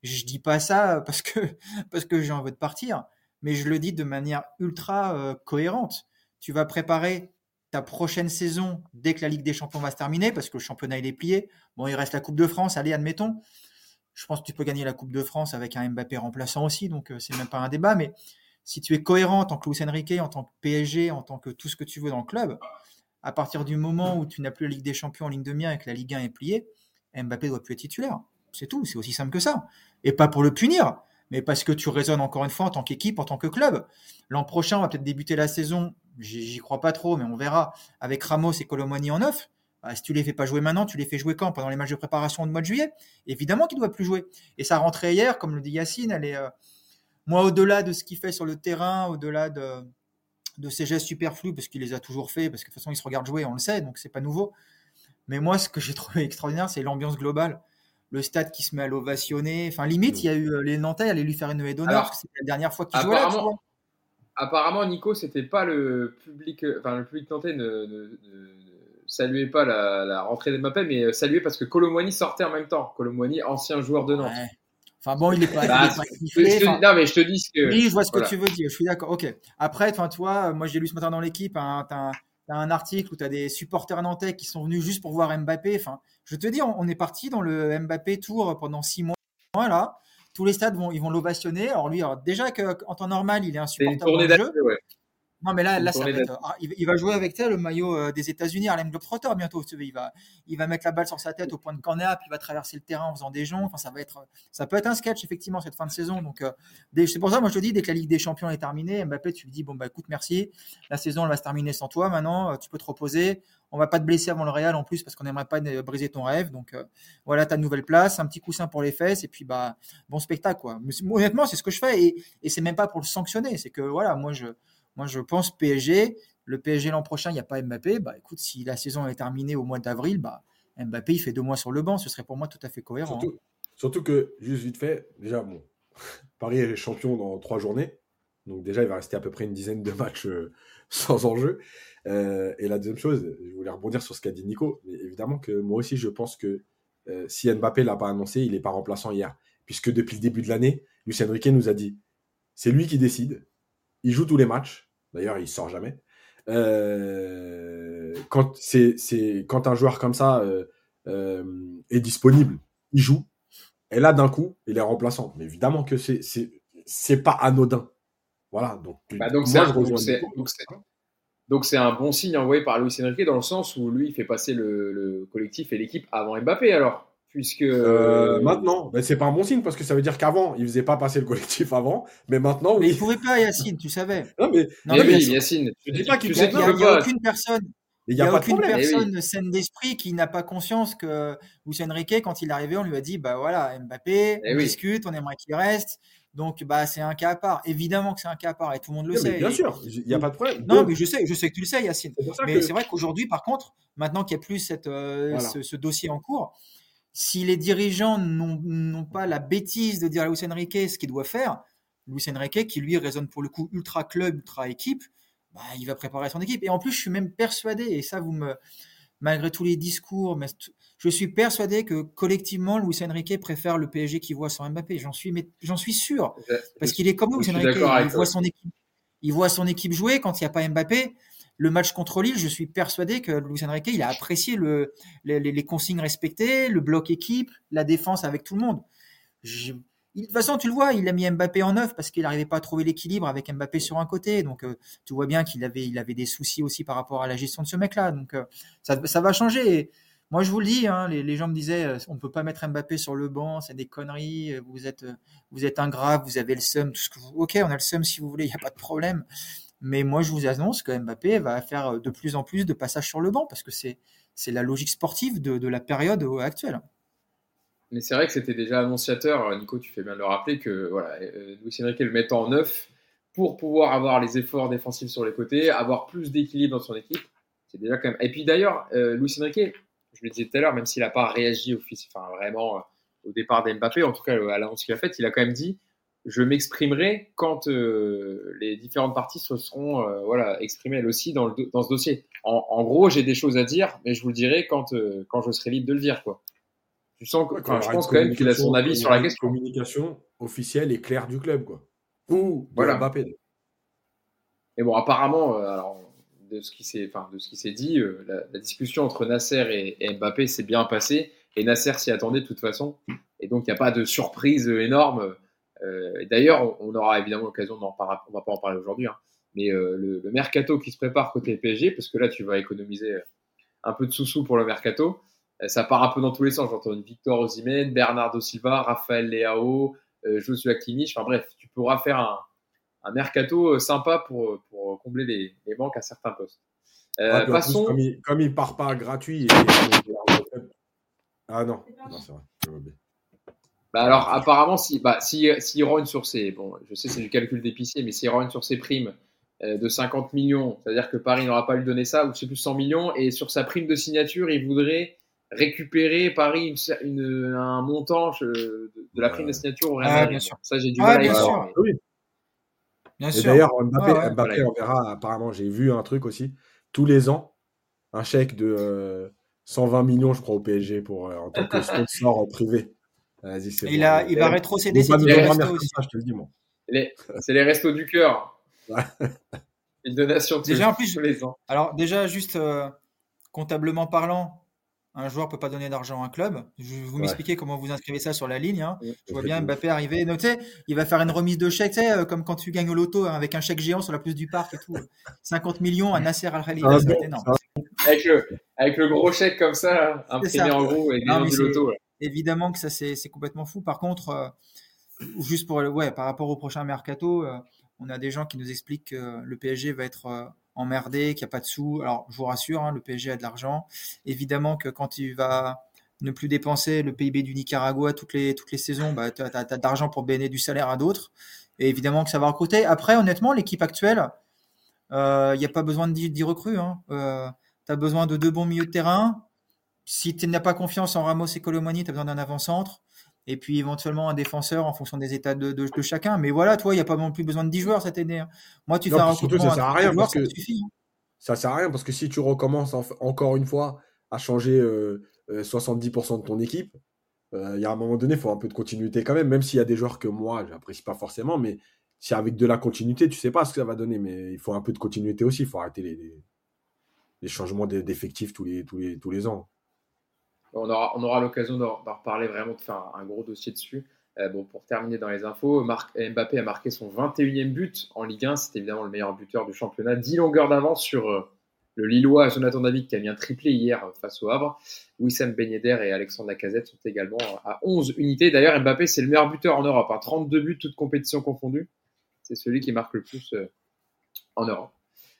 Je dis pas ça parce que [LAUGHS] parce que j'ai envie de partir, mais je le dis de manière ultra euh, cohérente tu vas préparer ta prochaine saison dès que la Ligue des Champions va se terminer, parce que le championnat il est plié. Bon, il reste la Coupe de France, allez, admettons. Je pense que tu peux gagner la Coupe de France avec un Mbappé remplaçant aussi, donc euh, c'est même pas un débat. Mais si tu es cohérent en tant que Luis Enrique, en tant que PSG, en tant que tout ce que tu veux dans le club, à partir du moment où tu n'as plus la Ligue des Champions en ligne de mire et que la Ligue 1 est pliée, Mbappé doit plus être titulaire. C'est tout, c'est aussi simple que ça. Et pas pour le punir, mais parce que tu raisonnes encore une fois en tant qu'équipe, en tant que club. L'an prochain, on va peut-être débuter la saison j'y crois pas trop, mais on verra, avec Ramos et Colomani en neuf. Bah, si tu les fais pas jouer maintenant, tu les fais jouer quand? Pendant les matchs de préparation du mois de juillet? Évidemment qu'il doit plus jouer. Et sa rentrée hier, comme le dit Yacine, elle est, euh, moi, au-delà de ce qu'il fait sur le terrain, au-delà de, de ses gestes superflus, parce qu'il les a toujours fait, parce que de toute façon, il se regarde jouer, on le sait, donc c'est pas nouveau. Mais moi, ce que j'ai [LAUGHS] trouvé extraordinaire, c'est l'ambiance globale. Le stade qui se met à l'ovationner. Enfin, limite, il y a eu euh, les Nantais allaient lui faire une haie d'honneur, parce que c'était la dernière fois qu'il jouait là. Apparemment, Nico, c'était pas le public, euh, enfin le public nantais ne, ne- saluait pas la, la rentrée d'Mbappé, mais euh, saluait parce que Colomwani sortait en même temps. Colomwani, ancien joueur de Nantes. Ouais. Enfin bon, il est pas, Bah, il est pas je sifflé, te- enfin, non, mais je te dis ce que. Oui, je vois ce voilà. que tu veux dire. Je suis d'accord. Ok. Après, enfin, toi, moi, j'ai lu ce matin dans l'équipe, un, t'as un, article où tu as des supporters nantais qui sont venus juste pour voir Mbappé. Enfin, je te dis, on, on est parti dans le Mbappé Tour pendant six mois là. Tous les stades vont, ils vont l'ovationner. Alors lui, alors, déjà qu'en temps normal, il est un C'est une supporter le jeu. ouais. Non, mais là, là, ça va être- ah, il, va jouer avec le maillot euh, des États-Unis, Harlem Globetrotter bientôt. Il va, il va mettre la balle sur sa tête au point de corner, puis il va traverser le terrain en faisant des joncs. Enfin, ça va être, ça peut être un sketch effectivement cette fin de saison. Donc, euh, c'est pour ça, moi, je te dis, dès que la Ligue des Champions est terminée, Mbappé, tu lui dis, bon bah écoute, merci, la saison elle va se terminer sans toi. Maintenant, euh, tu peux te reposer. On va pas te blesser avant le Real en plus parce qu'on n'aimerait pas euh, briser ton rêve. Donc, euh, voilà ta nouvelle place, un petit coussin pour les fesses et puis bah bon spectacle quoi. Honnêtement, c'est ce que je fais et, et c'est même pas pour le sanctionner. C'est que voilà, moi je moi, je pense PSG, le PSG l'an prochain, il n'y a pas Mbappé. Bah, écoute, si la saison est terminée au mois d'avril, bah, Mbappé, il fait deux mois sur le banc. Ce serait pour moi tout à fait cohérent. Surtout, que, juste vite fait, déjà, [LAUGHS] Paris est champion dans trois journées. Donc, déjà, il va rester à peu près une dizaine de matchs euh, sans enjeu. Euh, et la deuxième chose, je voulais rebondir sur ce qu'a dit Nico. Mais évidemment que moi aussi, je pense que euh, si Mbappé l'a pas annoncé, il n'est pas remplaçant hier. Puisque depuis le début de l'année, Lucien Riquet nous a dit c'est lui qui décide. Il joue tous les matchs. D'ailleurs, il sort jamais. Euh, quand, c'est, c'est, quand un joueur comme ça est disponible, il joue. Et là, d'un coup, il est remplaçant. Mais évidemment que c'est, c'est, c'est pas anodin. Voilà. Donc, Bah, donc, moi, c'est je donc, c'est- Nico. donc, c'est- Donc c'est un bon signe envoyé par Luis Enrique dans le sens où lui il fait passer le, le collectif et l'équipe avant Mbappé alors puisque Euh, maintenant, ben, c'est pas un bon signe parce que ça veut dire qu'avant, il faisait pas passer le collectif avant, mais maintenant, Mais il pouvait pas, Yacine, tu savais. Non, mais Non, mais oui, il Yacine, tu, dis pas qu'il sais qu'il n'y a, il aucune personne. il Il n'y a, aucune problème. Eh oui. personne saine d'esprit qui n'a pas conscience que Luis Enrique, quand il est arrivé, on lui a dit bah voilà, Mbappé, Eh on oui. discute, on aimerait qu'il reste. Donc bah c'est un cas à part. Évidemment que c'est un cas à part et tout le monde le Oui, sait. bien Et- sûr, il n'y a pas de problème. Non, Donc, mais je sais, je sais que tu le sais, Yacine. Mais que- c'est vrai qu'aujourd'hui, par contre, maintenant qu'il n'y a plus cette, euh, Voilà. ce, ce dossier en cours, si les dirigeants n'ont pas la bêtise de dire à Luis Enrique ce qu'il doit faire, Luis Enrique, qui lui raisonne pour le coup ultra club, ultra équipe, bah, il va préparer son équipe. Et en plus, je suis même persuadé, et ça, vous me, malgré tous les discours, mais je suis persuadé que collectivement, Luis Enrique préfère le PSG qu'il voit sans Mbappé. J'en suis, mais j'en suis sûr. Parce qu'il est comme nous, Luis Enrique. Il voit son équipe, il voit son équipe jouer quand il n'y a pas Mbappé. Le match contre Lille, je suis persuadé que Luis Enrique, il a apprécié le, les, consignes respectées, le bloc équipe, la défense avec tout le monde. Je- de toute façon, tu le vois, il a mis Mbappé en neuf parce qu'il n'arrivait pas à trouver l'équilibre avec Mbappé sur un côté. Donc, euh, tu vois bien qu'il avait, il avait des soucis aussi par rapport à la gestion de ce mec-là. Donc, euh, ça, ça va changer. Moi, je vous le dis, hein, les, gens me disaient, euh, on ne peut pas mettre Mbappé sur le banc, c'est des conneries. euh, Vous êtes, euh, vous êtes ingrat, vous avez le seum, tout ce que vous. Ok, on a le seum si vous voulez, il n'y a pas de problème. Mais moi, je vous annonce que Mbappé va faire de plus en plus de passages sur le banc parce que c'est, la logique sportive de, la période actuelle. Mais c'est vrai que c'était déjà annonciateur, Nico, tu fais bien de le rappeler, que voilà, Luis Enrique le met en neuf pour pouvoir avoir les efforts défensifs sur les côtés, avoir plus d'équilibre dans son équipe. Déjà quand même. Et puis d'ailleurs, euh, Luis Enrique, je le disais tout à l'heure, même s'il n'a pas réagi au fils, enfin vraiment euh, au départ d'Mbappé, en tout cas à l'annonce qu'il a faite, il a quand même dit je m'exprimerai quand euh, les différentes parties se seront euh, voilà, exprimées elles aussi dans, le dans ce dossier. En, en gros, j'ai des choses à dire, mais je vous le dirai quand, euh, quand je serai libre de le dire. Quoi. Je, sens, Ouais, y je pense quand même qu'il a son avis sur la question. communication officielle et claire du club, quoi. Ou Voilà. Mbappé. Mais bon, apparemment, euh, alors, de ce qui s'est, enfin, de ce qui s'est dit, euh, la, la discussion entre Nasser et, et Mbappé s'est bien passée, et Nasser s'y attendait de toute façon, et donc il n'y a pas de surprise euh, énorme. Euh, D'ailleurs, on, on aura évidemment l'occasion d'en parler, on va pas en parler aujourd'hui, hein, mais euh, le, le mercato qui se prépare côté PSG, parce que là, tu vas économiser un peu de sous-sous pour le mercato. Ça part un peu dans tous les sens. J'entends une Victor Osimhen, Bernardo Silva, Raphaël Leao, Joshua Kimmich. Enfin bref, tu pourras faire un, un mercato sympa pour, pour combler les, les manques à certains postes. Euh, Ah, plus, passons. comme, il, comme il part pas gratuit. et- ah non, non c'est vrai. Bah alors apparemment, si, bah, si, s'il rogne sur ses, bon, je sais c'est du calcul d'épicier, mais s'il rogne sur ses primes euh, de 50 millions, c'est-à-dire que Paris n'aura pas lui donner ça, ou sais plus 100 millions, et sur sa prime de signature, il voudrait récupérer Paris une, un montant je- de, de la prime de signature au Real Ah, Madrid. bien sûr. Ça j'ai du Ah, mal à y bien croire, sûr. mais- Oui. Bien Et d'ailleurs, Mbappé, ouais. Mbappé, Voilà. on verra, apparemment, j'ai vu un truc aussi. Tous les ans, un chèque de euh, 120 millions, je crois, au PSG pour, euh, en tant que sponsor privé. Vas-y, c'est Il, bon. a, il va rétrocéder ses C'est les restos du cœur. [LAUGHS] Une donation tous, Déjà, en plus, tous les ans. Alors déjà, juste euh, comptablement parlant, un joueur peut pas donner d'argent à un club. Je vais vous Ouais. m'expliquer comment vous inscrivez ça sur la ligne. hein. Ouais. Je vois bien Mbappé arriver. Sais, il va faire une remise de chèque, euh, comme quand tu gagnes au loto hein, avec un chèque géant sur la plus du parc et tout. [LAUGHS] 50 millions à Nasser Ah, être bon, énorme. Avec le, avec le gros chèque comme ça, imprimé ça. en gros, et gagnant du loto. Évidemment que ça c'est complètement fou. Par contre, euh, juste pour le- ouais, par rapport au prochain mercato, euh, on a des gens qui nous expliquent que le PSG va être euh, emmerdé, qu'il n'y a pas de sous. Alors, je vous rassure, hein, le PSG a de l'argent. Évidemment que quand il va ne plus dépenser le PIB du Nicaragua toutes les toutes les saisons, bah, tu as, de l'argent pour donner du salaire à d'autres. Et évidemment que ça va recruter. Après, honnêtement, l'équipe actuelle, il n'y a pas besoin de 10, 10 recrues. Hein. tu as besoin de deux bons milieux de terrain. Si tu n'as pas confiance en Ramos et Colomani, tu as besoin d'un avant-centre. Et puis éventuellement un défenseur en fonction des états de, de, de chacun. Mais voilà, toi, il n'y a pas non plus besoin de 10 joueurs cette année. hein. Moi, tu Non, fais un surtout, ça sert à rien 10 joueurs, parce ça que- te suffit. hein. Ça sert à rien parce que si tu recommences en- encore une fois à changer euh, euh, 70% de ton équipe, euh, il y a un moment donné, il faut un peu de continuité quand même, même s'il y a des joueurs que moi, j'apprécie pas forcément, mais si avec de la continuité, tu sais pas ce que ça va donner, mais il faut un peu de continuité aussi, il faut arrêter les, les- les changements d'e- d'effectifs tous les, tous, les, tous les ans. On aura, on aura l'occasion d'en reparler vraiment, de faire un, gros dossier dessus. Euh, bon, pour terminer dans les infos, Mbappé a marqué son 21e but en Ligue 1. C'est évidemment le meilleur buteur du championnat. 10 longueurs d'avance sur euh, le Lillois Jonathan David qui a mis un triplé hier euh, face au Havre. Wissam Ben Yedder et Alexandre Lacazette sont également à 11 unités. D'ailleurs, Mbappé, c'est le meilleur buteur en Europe. hein. 32 buts, toutes compétitions confondues. C'est celui qui marque le plus en Europe.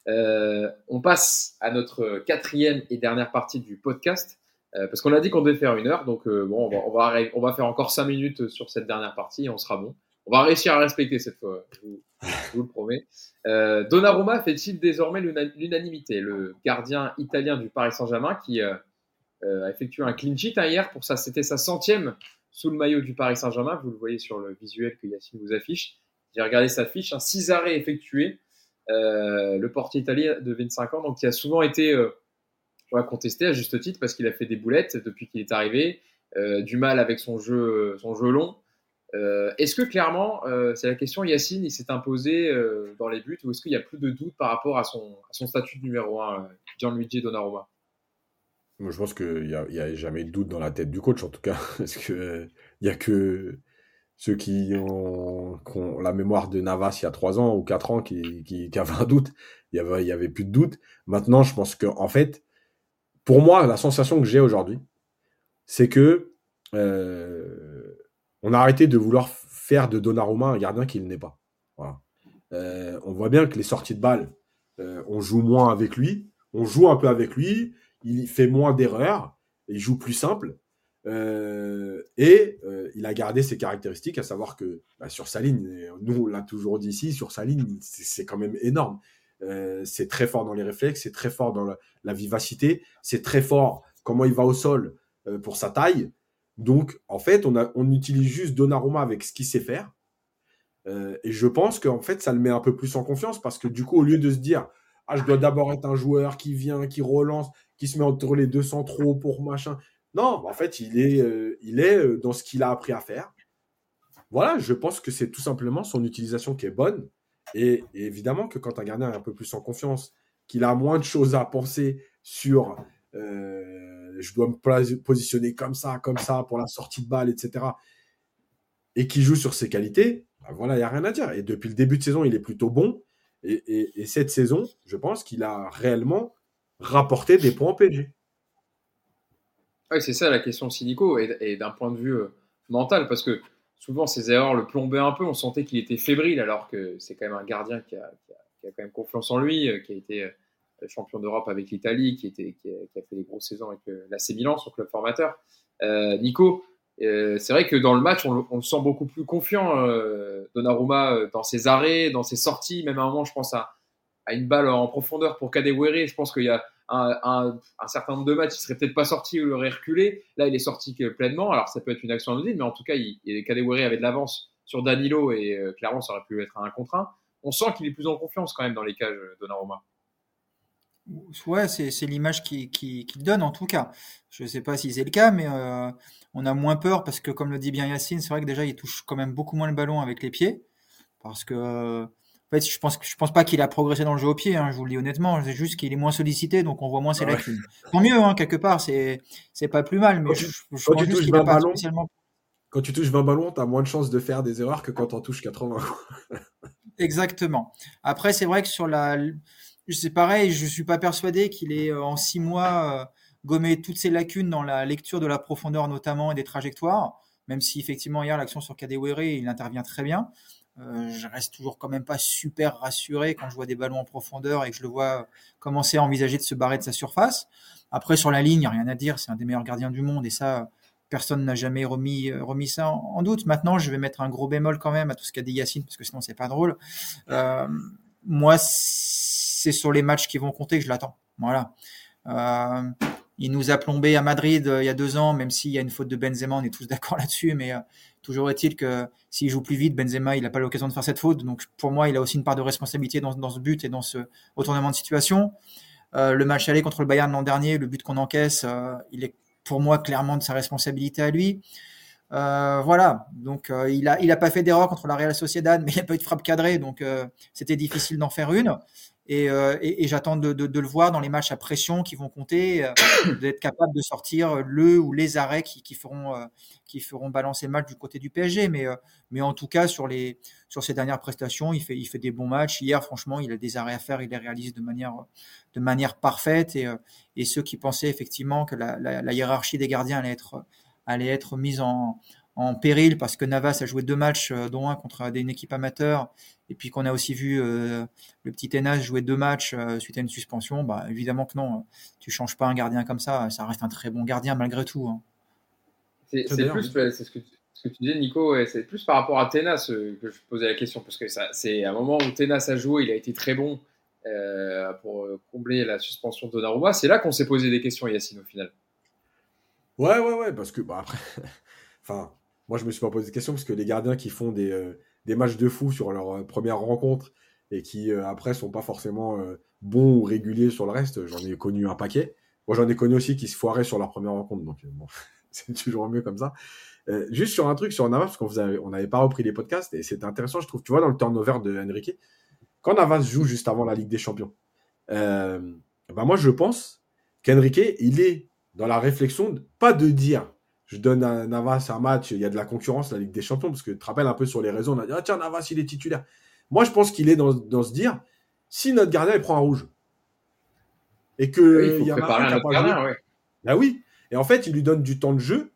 On passe à notre quatrième et dernière partie du podcast. Euh, parce qu'on a dit qu'on devait faire une heure, donc euh, bon, on va, on, va, on va faire encore cinq minutes sur cette dernière partie et on sera bon. On va réussir à respecter cette fois, je vous, je vous le promets. Euh, Donnarumma fait-il désormais l'una- l'unanimité? Le gardien italien du Paris Saint-Germain qui euh, euh, a effectué un clean sheet hein, hier pour ça, c'était sa centième sous le maillot du Paris Saint-Germain. Vous le voyez sur le visuel que Yacine vous affiche. J'ai regardé sa fiche, hein, six arrêts effectués. Le portier italien de 25 ans, donc qui a souvent été euh, ouais, contesté à juste titre parce qu'il a fait des boulettes depuis qu'il est arrivé, euh, du mal avec son jeu, son jeu long. Euh, est-ce que clairement, euh, c'est la question, Yacine, il s'est imposé dans les buts ou est-ce qu'il y a plus de doute par rapport à son, statut de numéro 1, Gianluigi Donnarumma? Moi, je pense qu'il n'y a, a jamais de doute dans la tête du coach, en tout cas, [LAUGHS] parce que euh, il y a que ceux qui ont, la mémoire de Navas il y a 3 ans ou 4 ans qui, avaient un doute. Il y avait, avait plus de doute. Maintenant, je pense que, en fait, pour moi, la sensation que j'ai aujourd'hui, c'est que euh, on a arrêté de vouloir faire de Donnarumma un gardien qu'il n'est pas. Euh, on voit bien que les sorties de balles, euh, on joue moins avec lui, on joue un peu avec lui, il fait moins d'erreurs, il joue plus simple. Et il a gardé ses caractéristiques, à savoir que bah, sur sa ligne, nous on l'a toujours dit ici, sur sa ligne, c'est quand même énorme. Euh, c'est très fort dans les réflexes, c'est très fort dans la, vivacité, c'est très fort comment il va au sol euh, pour sa taille. Donc en fait, on, utilise juste Donnarumma avec ce qu'il sait faire. Euh, et je pense qu'en fait, ça le met un peu plus en confiance parce que du coup, au lieu de se dire ah, je dois d'abord être un joueur qui vient, qui relance, qui se met entre les deux centraux pour machin. Non, en fait, il est, il est dans ce qu'il a appris à faire. Voilà, je pense que c'est tout simplement son utilisation qui est bonne. Et, évidemment que quand un gardien est un peu plus en confiance, qu'il a moins de choses à penser sur euh, je dois me positionner comme ça, comme ça pour la sortie de balle, etc. Et qui joue sur ses qualités, bah voilà, il n'y a rien à dire. Et depuis le début de saison, il est plutôt bon. Et, et- et cette saison, je pense qu'il a réellement rapporté des points au PSG. Oui, c'est ça la question Sinico, et, et d'un point de vue euh, mental, parce que souvent ses erreurs le plombaient un peu. On sentait qu'il était fébrile, alors que c'est quand même un gardien qui a, qui a, quand même confiance en lui, qui a été champion d'Europe avec l'Italie, qui, était, qui a, fait des grosses saisons avec l'AC Milan, son club formateur. Nico, c'est vrai que dans le match, on, le sent beaucoup plus confiant, Donnarumma, dans ses arrêts, dans ses sorties. Même à un moment, je pense à, une balle en profondeur pour Kadewere. Je pense qu'il y a un, certain nombre de matchs, il serait peut-être pas sorti ou il reculé. Là, il est sorti pleinement. Alors, ça peut être une action anodine, mais en tout cas, il, avait de l'avance sur Danilo et euh, clairement, ça aurait pu être un contre un. On sent qu'il est plus en confiance quand même dans les cages euh, Donnarumma. Ouais, c'est l'image qu'il qui, donne en tout cas. Je ne sais pas si c'est le cas, mais euh, on a moins peur parce que, comme le dit bien Yacine, c'est vrai que déjà il touche quand même beaucoup moins le ballon avec les pieds. Parce que fait, je pense, je pense pas qu'il a progressé dans le jeu au pied, hein, je vous le dis honnêtement. C'est juste qu'il est moins sollicité, donc on voit moins ses lacunes. Tant mieux, hein, quelque part, c'est, c'est pas plus mal, mais quand je, tu, je quand tu touches 20 ballons, spécialement... quand tu touches 20 ballons, tu as moins de chances de faire des erreurs que quand tu en touches 80. [LAUGHS] Exactement. Après, c'est vrai que sur la, c'est pareil, je suis pas persuadé qu'il ait en six mois euh, gommé toutes ses lacunes dans la lecture de la profondeur notamment et des trajectoires. Même si effectivement hier l'action sur Kadewere, il intervient très bien. Euh, je reste toujours quand même pas super rassuré quand je vois des ballons en profondeur et que je le vois commencer à envisager de se barrer de sa surface. Après, sur la ligne, rien à dire, c'est un des meilleurs gardiens du monde et ça, personne n'a jamais remis, euh, remis ça en, doute. Maintenant, je vais mettre un gros bémol quand même à tout ce qu'a dit Yacine parce que sinon c'est pas drôle. Euh, moi, c'est sur les matchs qui vont compter que je l'attends. Voilà. Il nous a plombé à Madrid il y a deux ans, même s'il y a une faute de Benzema, on est tous d'accord là-dessus, mais toujours est-il que s'il joue plus vite, Benzema, il n'a pas l'occasion de faire cette faute. Donc pour moi, il a aussi une part de responsabilité dans, ce but et dans ce retournement de situation. Euh, le match aller contre le Bayern l'an dernier, le but qu'on encaisse, euh, il est pour moi clairement de sa responsabilité à lui. Euh, voilà, donc il a il a pas fait d'erreur contre la Real Sociedad, [LAUGHS] mais il n'y a pas eu de frappe cadrée, donc c'était difficile d'en faire une. Euh, et, j'attends de, le voir dans les matchs à pression qui vont compter, euh, d'être capable de sortir le ou les arrêts qui, euh, feront balancer le match du côté du PSG. Mais en tout cas sur ses dernières prestations, il fait des bons matchs. Hier, franchement, il a des arrêts à faire, il les réalise de manière parfaite. Et, ceux qui pensaient effectivement que la, hiérarchie des gardiens allait être mise en en péril parce que Navas a joué deux matchs, dont un contre une équipe amateur, et puis qu'on a aussi vu euh, le petit Tenas jouer deux matchs euh, suite à une suspension, bah, évidemment que non, tu changes pas un gardien comme ça, ça reste un très bon gardien malgré tout. Hein. C'est plus, c'est ce que, ce que tu disais Nico, c'est plus par rapport à Tenas que je posais la question, parce que c'est un moment où Tenas a joué, il a été très bon pour combler la suspension de Donnarumma, c'est là qu'on s'est posé des questions Yacine au final. Ouais, ouais, ouais, parce que bah, après, [LAUGHS] enfin, moi, je me suis pas posé de question parce que les gardiens qui font des, euh, des matchs de fou sur leur euh, première rencontre et qui euh, après sont pas forcément bons ou réguliers sur le reste, j'en ai connu un paquet. Moi, j'en ai connu aussi qui se foiraient sur leur première rencontre, donc [LAUGHS] c'est toujours mieux comme ça. juste sur un truc sur Navas, parce qu'on avait, on n'avait pas repris les podcasts et c'était intéressant, je trouve. Tu vois, dans le turnover de Enrique, quand Navas joue juste avant la Ligue des Champions, bah moi, je pense qu'Enrique, il est dans la réflexion, pas de dire je donne à Navas un match, il y a de la concurrence, la Ligue des Champions, parce que tu te rappelles un peu sur les réseaux, on a dit, ah tiens, Navas, il est titulaire. Moi, je pense qu'il est dans, dans se dire, si notre gardien, il prend un rouge, et que il, y a un gardien, ouais. Bah oui. Et en fait, il lui donne du temps de jeu.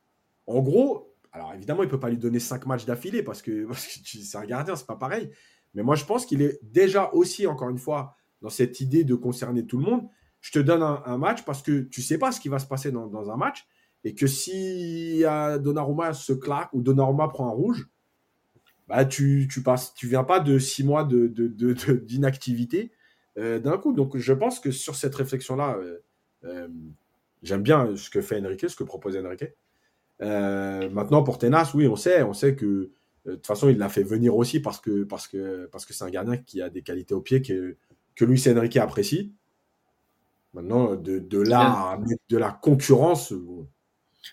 En gros, alors évidemment, il peut pas lui donner cinq matchs d'affilée parce que, [LAUGHS] c'est un gardien, c'est pas pareil. Mais moi, je pense qu'il est déjà aussi, encore une fois, dans cette idée de concerner tout le monde. Je te donne un, match parce que tu sais pas ce qui va se passer dans, dans un match et que si Donnarumma se claque ou Donnarumma prend un rouge, bah tu, tu passes, tu viens pas de six mois de, d'inactivité euh, d'un coup. Donc je pense que sur cette réflexion-là, euh, euh, j'aime bien ce que fait Enrique, ce que propose Enrique. maintenant pour Tenas, oui, on sait, on sait que de toute façon il l'a fait venir aussi parce que parce que parce que c'est un gardien qui a des qualités au pied que que Luis Enrique apprécie. Maintenant, de, de là à mettre de la concurrence,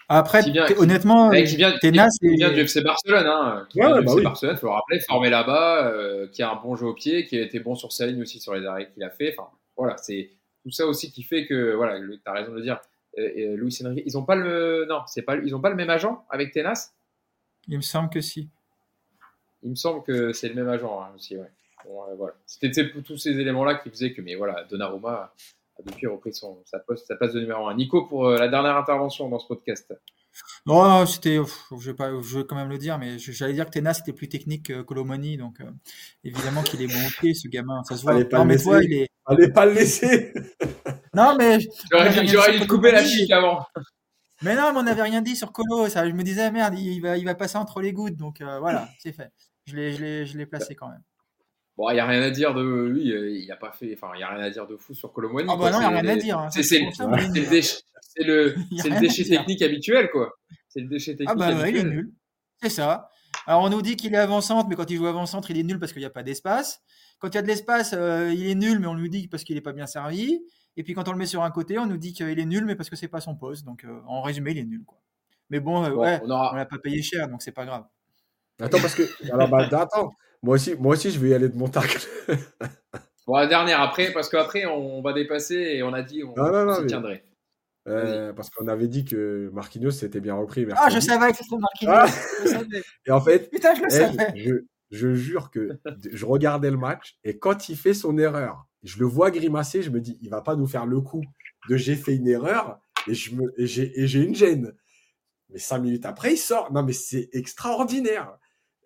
après, honnêtement, qui vient, Ténas, qui vient du FC Barcelone. Hein, qui vient du FC Barcelone, il faut le rappeler, formé là-bas, euh, qui a un bon jeu au pied, qui a été bon sur sa ligne aussi sur les arrêts qu'il a fait. Enfin, voilà, c'est tout ça aussi qui fait que, voilà, tu as raison de le dire. Euh, Louis Enrique, ils ont pas le, non, c'est pas, ils ont pas le même agent avec Tenas? Il me semble que si. Il me semble que c'est le même agent hein, aussi, ouais. Bon, euh, voilà. C'était tous ces éléments-là qui faisaient que, mais voilà, Donnarumma a depuis repris son, sa, poste, sa place de numéro 1. Nico, pour euh, la dernière intervention dans ce podcast. Non, c'était, je vais pas, je vais quand même le dire, mais j'allais dire que Tena c'était plus technique que Colomani, donc euh, évidemment qu'il est bon pied, ce gamin, ça se voit. Pas non, mais toi, il est. Allez pas le laisser. [LAUGHS] non, mais j'aurais dû couper la chic avant. Mais non, mais on n'avait rien dit sur Colo. Ça, je me disais merde, il va, il va passer entre les gouttes, donc euh, voilà, c'est fait. Je l'ai, je l'ai placé quand même. Bon, il n'y a rien à dire de. Oui, il a pas fait. Enfin, il n'y a rien à dire de fou sur Colomani. Ah, bah non, il n'y a rien à dire. Hein. C'est le, déchet, technique habituel, quoi. C'est le déchet technique. Ah, bah ouais, il est nul. C'est ça. Alors, on nous dit qu'il est avant-centre, mais quand il joue avant-centre, il est nul parce qu'il n'y a pas d'espace. Quand il y a de l'espace, euh, il est nul, mais on lui dit parce qu'il n'est pas bien servi. Et puis, quand on le met sur un côté, on nous dit qu'il est nul, mais parce que c'est pas son poste. Donc, euh, en résumé, il est nul, quoi. Mais bon, euh, ouais, on, aura... l'a pas payé cher, donc c'est pas grave. Attends, parce que. [LAUGHS] Alors, bah, attends. Moi aussi, moi aussi, je vais y aller de mon tacle. [LAUGHS] bon, la dernière après, parce qu'après, on va dépasser et on a dit on, s'y tiendrait. Euh, parce qu'on avait dit que Marquinhos s'était bien repris. Ah, je savais que c'était Marquinhos. Ah [LAUGHS] et en fait, Putain, je, le savais. Je, je, jure que je regardais le match et quand il fait son erreur, je le vois grimacer, je me dis, il va pas nous faire le coup de j'ai fait une erreur et je me et j'ai une gêne. Mais cinq minutes après, il sort. Non, mais c'est extraordinaire.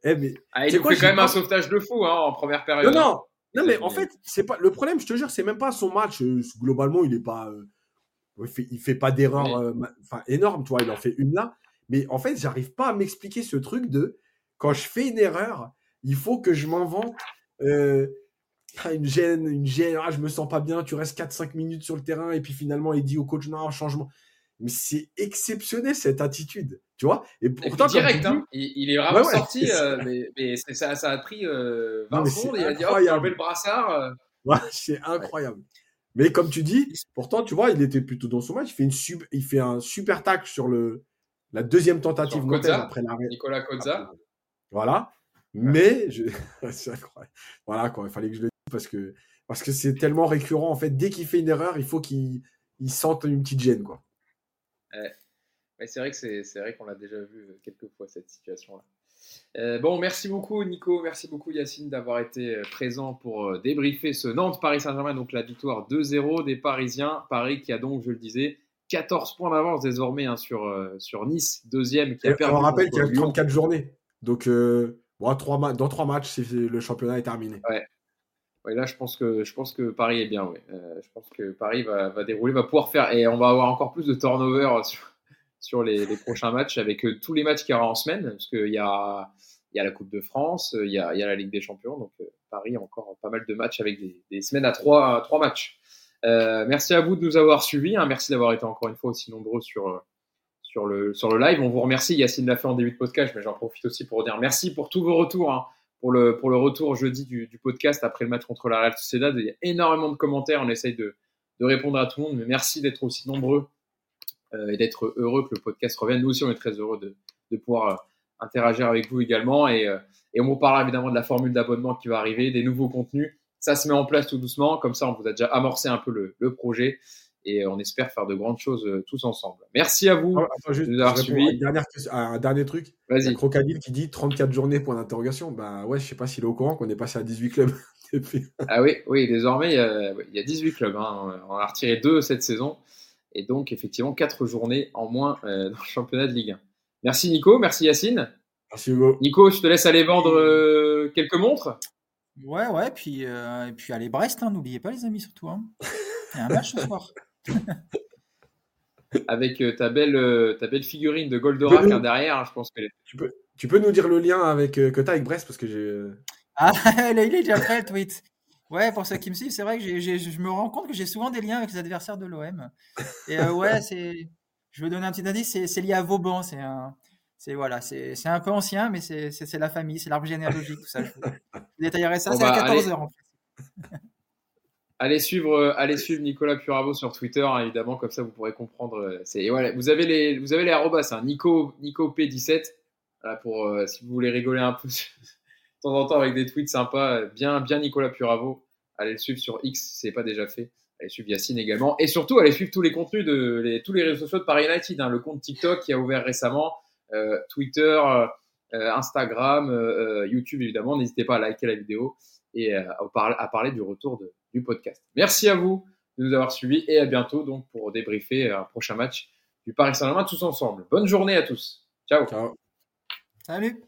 Eh, mais, ah, il fait quand même un sauvetage de fou hein, en première période. Non, non, non mais en fait, c'est pas le problème. Je te jure, c'est même pas son match. Euh, globalement, il est pas, euh, il fait, il fait pas d'erreur, euh, enfin énorme. Toi, il en fait une là. Mais en fait, j'arrive pas à m'expliquer ce truc de quand je fais une erreur, il faut que je m'invente ah, une gêne, une gêne. Ah, je me sens pas bien. Tu restes 4-5 minutes sur le terrain et puis finalement, il dit au coach non, changement. Mais c'est exceptionnel cette attitude, tu vois. Et pourtant, direct, hein. il, est vraiment sorti, euh, mais, ça, ça, a pris euh, 20 secondes. il a dit oh, enlevé le brassard. Euh. Ouais, c'est incroyable. Mais comme tu dis, pourtant, tu vois, il était plutôt dans son match. Il fait, une sub, il fait un super tac sur le, la deuxième tentative après l'arrêt. Nicolas Kozza. Voilà. Mais je... [LAUGHS] c'est incroyable. Voilà quoi. Il fallait que je le dise parce que parce que c'est tellement récurrent en fait. Dès qu'il fait une erreur, il faut qu'il il sente une petite gêne quoi c'est vrai que c'est vrai qu'on l'a déjà vu euh, quelques fois cette situation-là. Euh, bon, merci beaucoup Nico, merci beaucoup Yacine d'avoir été euh, présent pour débriefer ce Nantes-Paris Saint-Germain, donc la victoire 2-0 des Parisiens. Paris qui a donc, je le disais, 14 points d'avance désormais hein, sur, sur Nice, deuxième qui a perdu. On rappelle qu'il y a 34 journées, donc bon, trois dans trois matchs, le championnat est terminé. Ouais. là, je pense que je pense que Paris est bien. je pense que Paris va, va, dérouler, va pouvoir faire, et on va avoir encore plus de turnover sur, sur les, prochains matchs avec euh, tous les matchs qu'il y aura en semaine, parce qu'il y a, la Coupe de France, euh, il y a, la Ligue des Champions, donc euh, Paris a encore pas mal de matchs avec des, semaines à trois, matchs. merci à vous de nous avoir suivis, hein. merci d'avoir été encore une fois aussi nombreux sur, sur, le, sur le live. On vous remercie, Yacine l'a fait en début de podcast, mais j'en profite aussi pour dire merci pour tous vos retours. Hein. pour le, pour le retour jeudi du, podcast après le match contre la Real Sociedad. Il y a énormément de commentaires, on essaye de, répondre à tout le monde, mais merci d'être aussi nombreux euh, et d'être heureux que le podcast revienne. Nous aussi, on est très heureux de, de pouvoir euh, interagir avec vous également. Et, euh, et, on vous parlera évidemment de la formule d'abonnement qui va arriver, des nouveaux contenus. Ça se met en place tout doucement. Comme ça, on vous a déjà amorcé un peu le, le projet et on espère faire de grandes choses tous ensemble. Merci à vous attends, juste, Un dernier, truc. Vas-y. Crocodile qui dit 34 journées pour d'interrogation. Bah ouais, je sais pas s'il est au courant qu'on est passé à 18 clubs. [LAUGHS] ah oui, oui, désormais il y a, 18 clubs. Hein. On a retiré deux cette saison et donc effectivement quatre journées en moins euh, [LAUGHS] dans le championnat de Ligue 1. Merci Nico, merci Yacine. Merci Hugo. Nico, je te laisse aller vendre euh, quelques montres. Ouais, ouais, puis, euh, et puis allez Brest, hein, n'oubliez pas les amis surtout. Hein. Il y a un match ce soir. [LAUGHS] Avec ta, belle, ta belle figurine de Goldorak hein, derrière, je pense que... Tu peux, tu peux nous dire le lien avec, que tu as avec Brest parce que j'ai... Ah, [LAUGHS] il est déjà prêt le tweet. Ouais, pour ceux qui me suivent, c'est vrai que je me rends compte que j'ai souvent des liens avec les adversaires de l'OM. Et euh, ouais, c'est, je vais donner un petit indice, c'est lié à Vauban. C'est un, c'est voilà, c'est un peu ancien, mais c'est la famille, c'est l'arbre généalogique, tout ça. Je, détaillerai ça, c'est à 14h bah, en fait. Allez suivre, euh, allez suivre Nicolas Puravo sur Twitter, hein, évidemment, comme ça vous pourrez comprendre. Euh, c'est voilà, vous avez les, vous avez les arrobas, hein, Nico, Nico P17, pour si vous voulez rigoler un peu temps en temps avec des tweets sympas. Bien, bien Nicolas Puravo. Allez le suivre sur X si ce n'est pas déjà fait. Allez suivre Yacine également. Et surtout, allez suivre tous les contenus de les, tous les réseaux sociaux de Paris United. Hein. le compte TikTok qui a ouvert récemment, euh, Twitter, euh, Instagram, euh, YouTube évidemment. N'hésitez pas à liker la vidéo et à, à parler du retour de, du podcast. Merci à vous de nous avoir suivis et à bientôt donc pour débriefer un prochain match du Paris Saint-Germain tous ensemble. Bonne journée à tous. Ciao. Ciao. Salut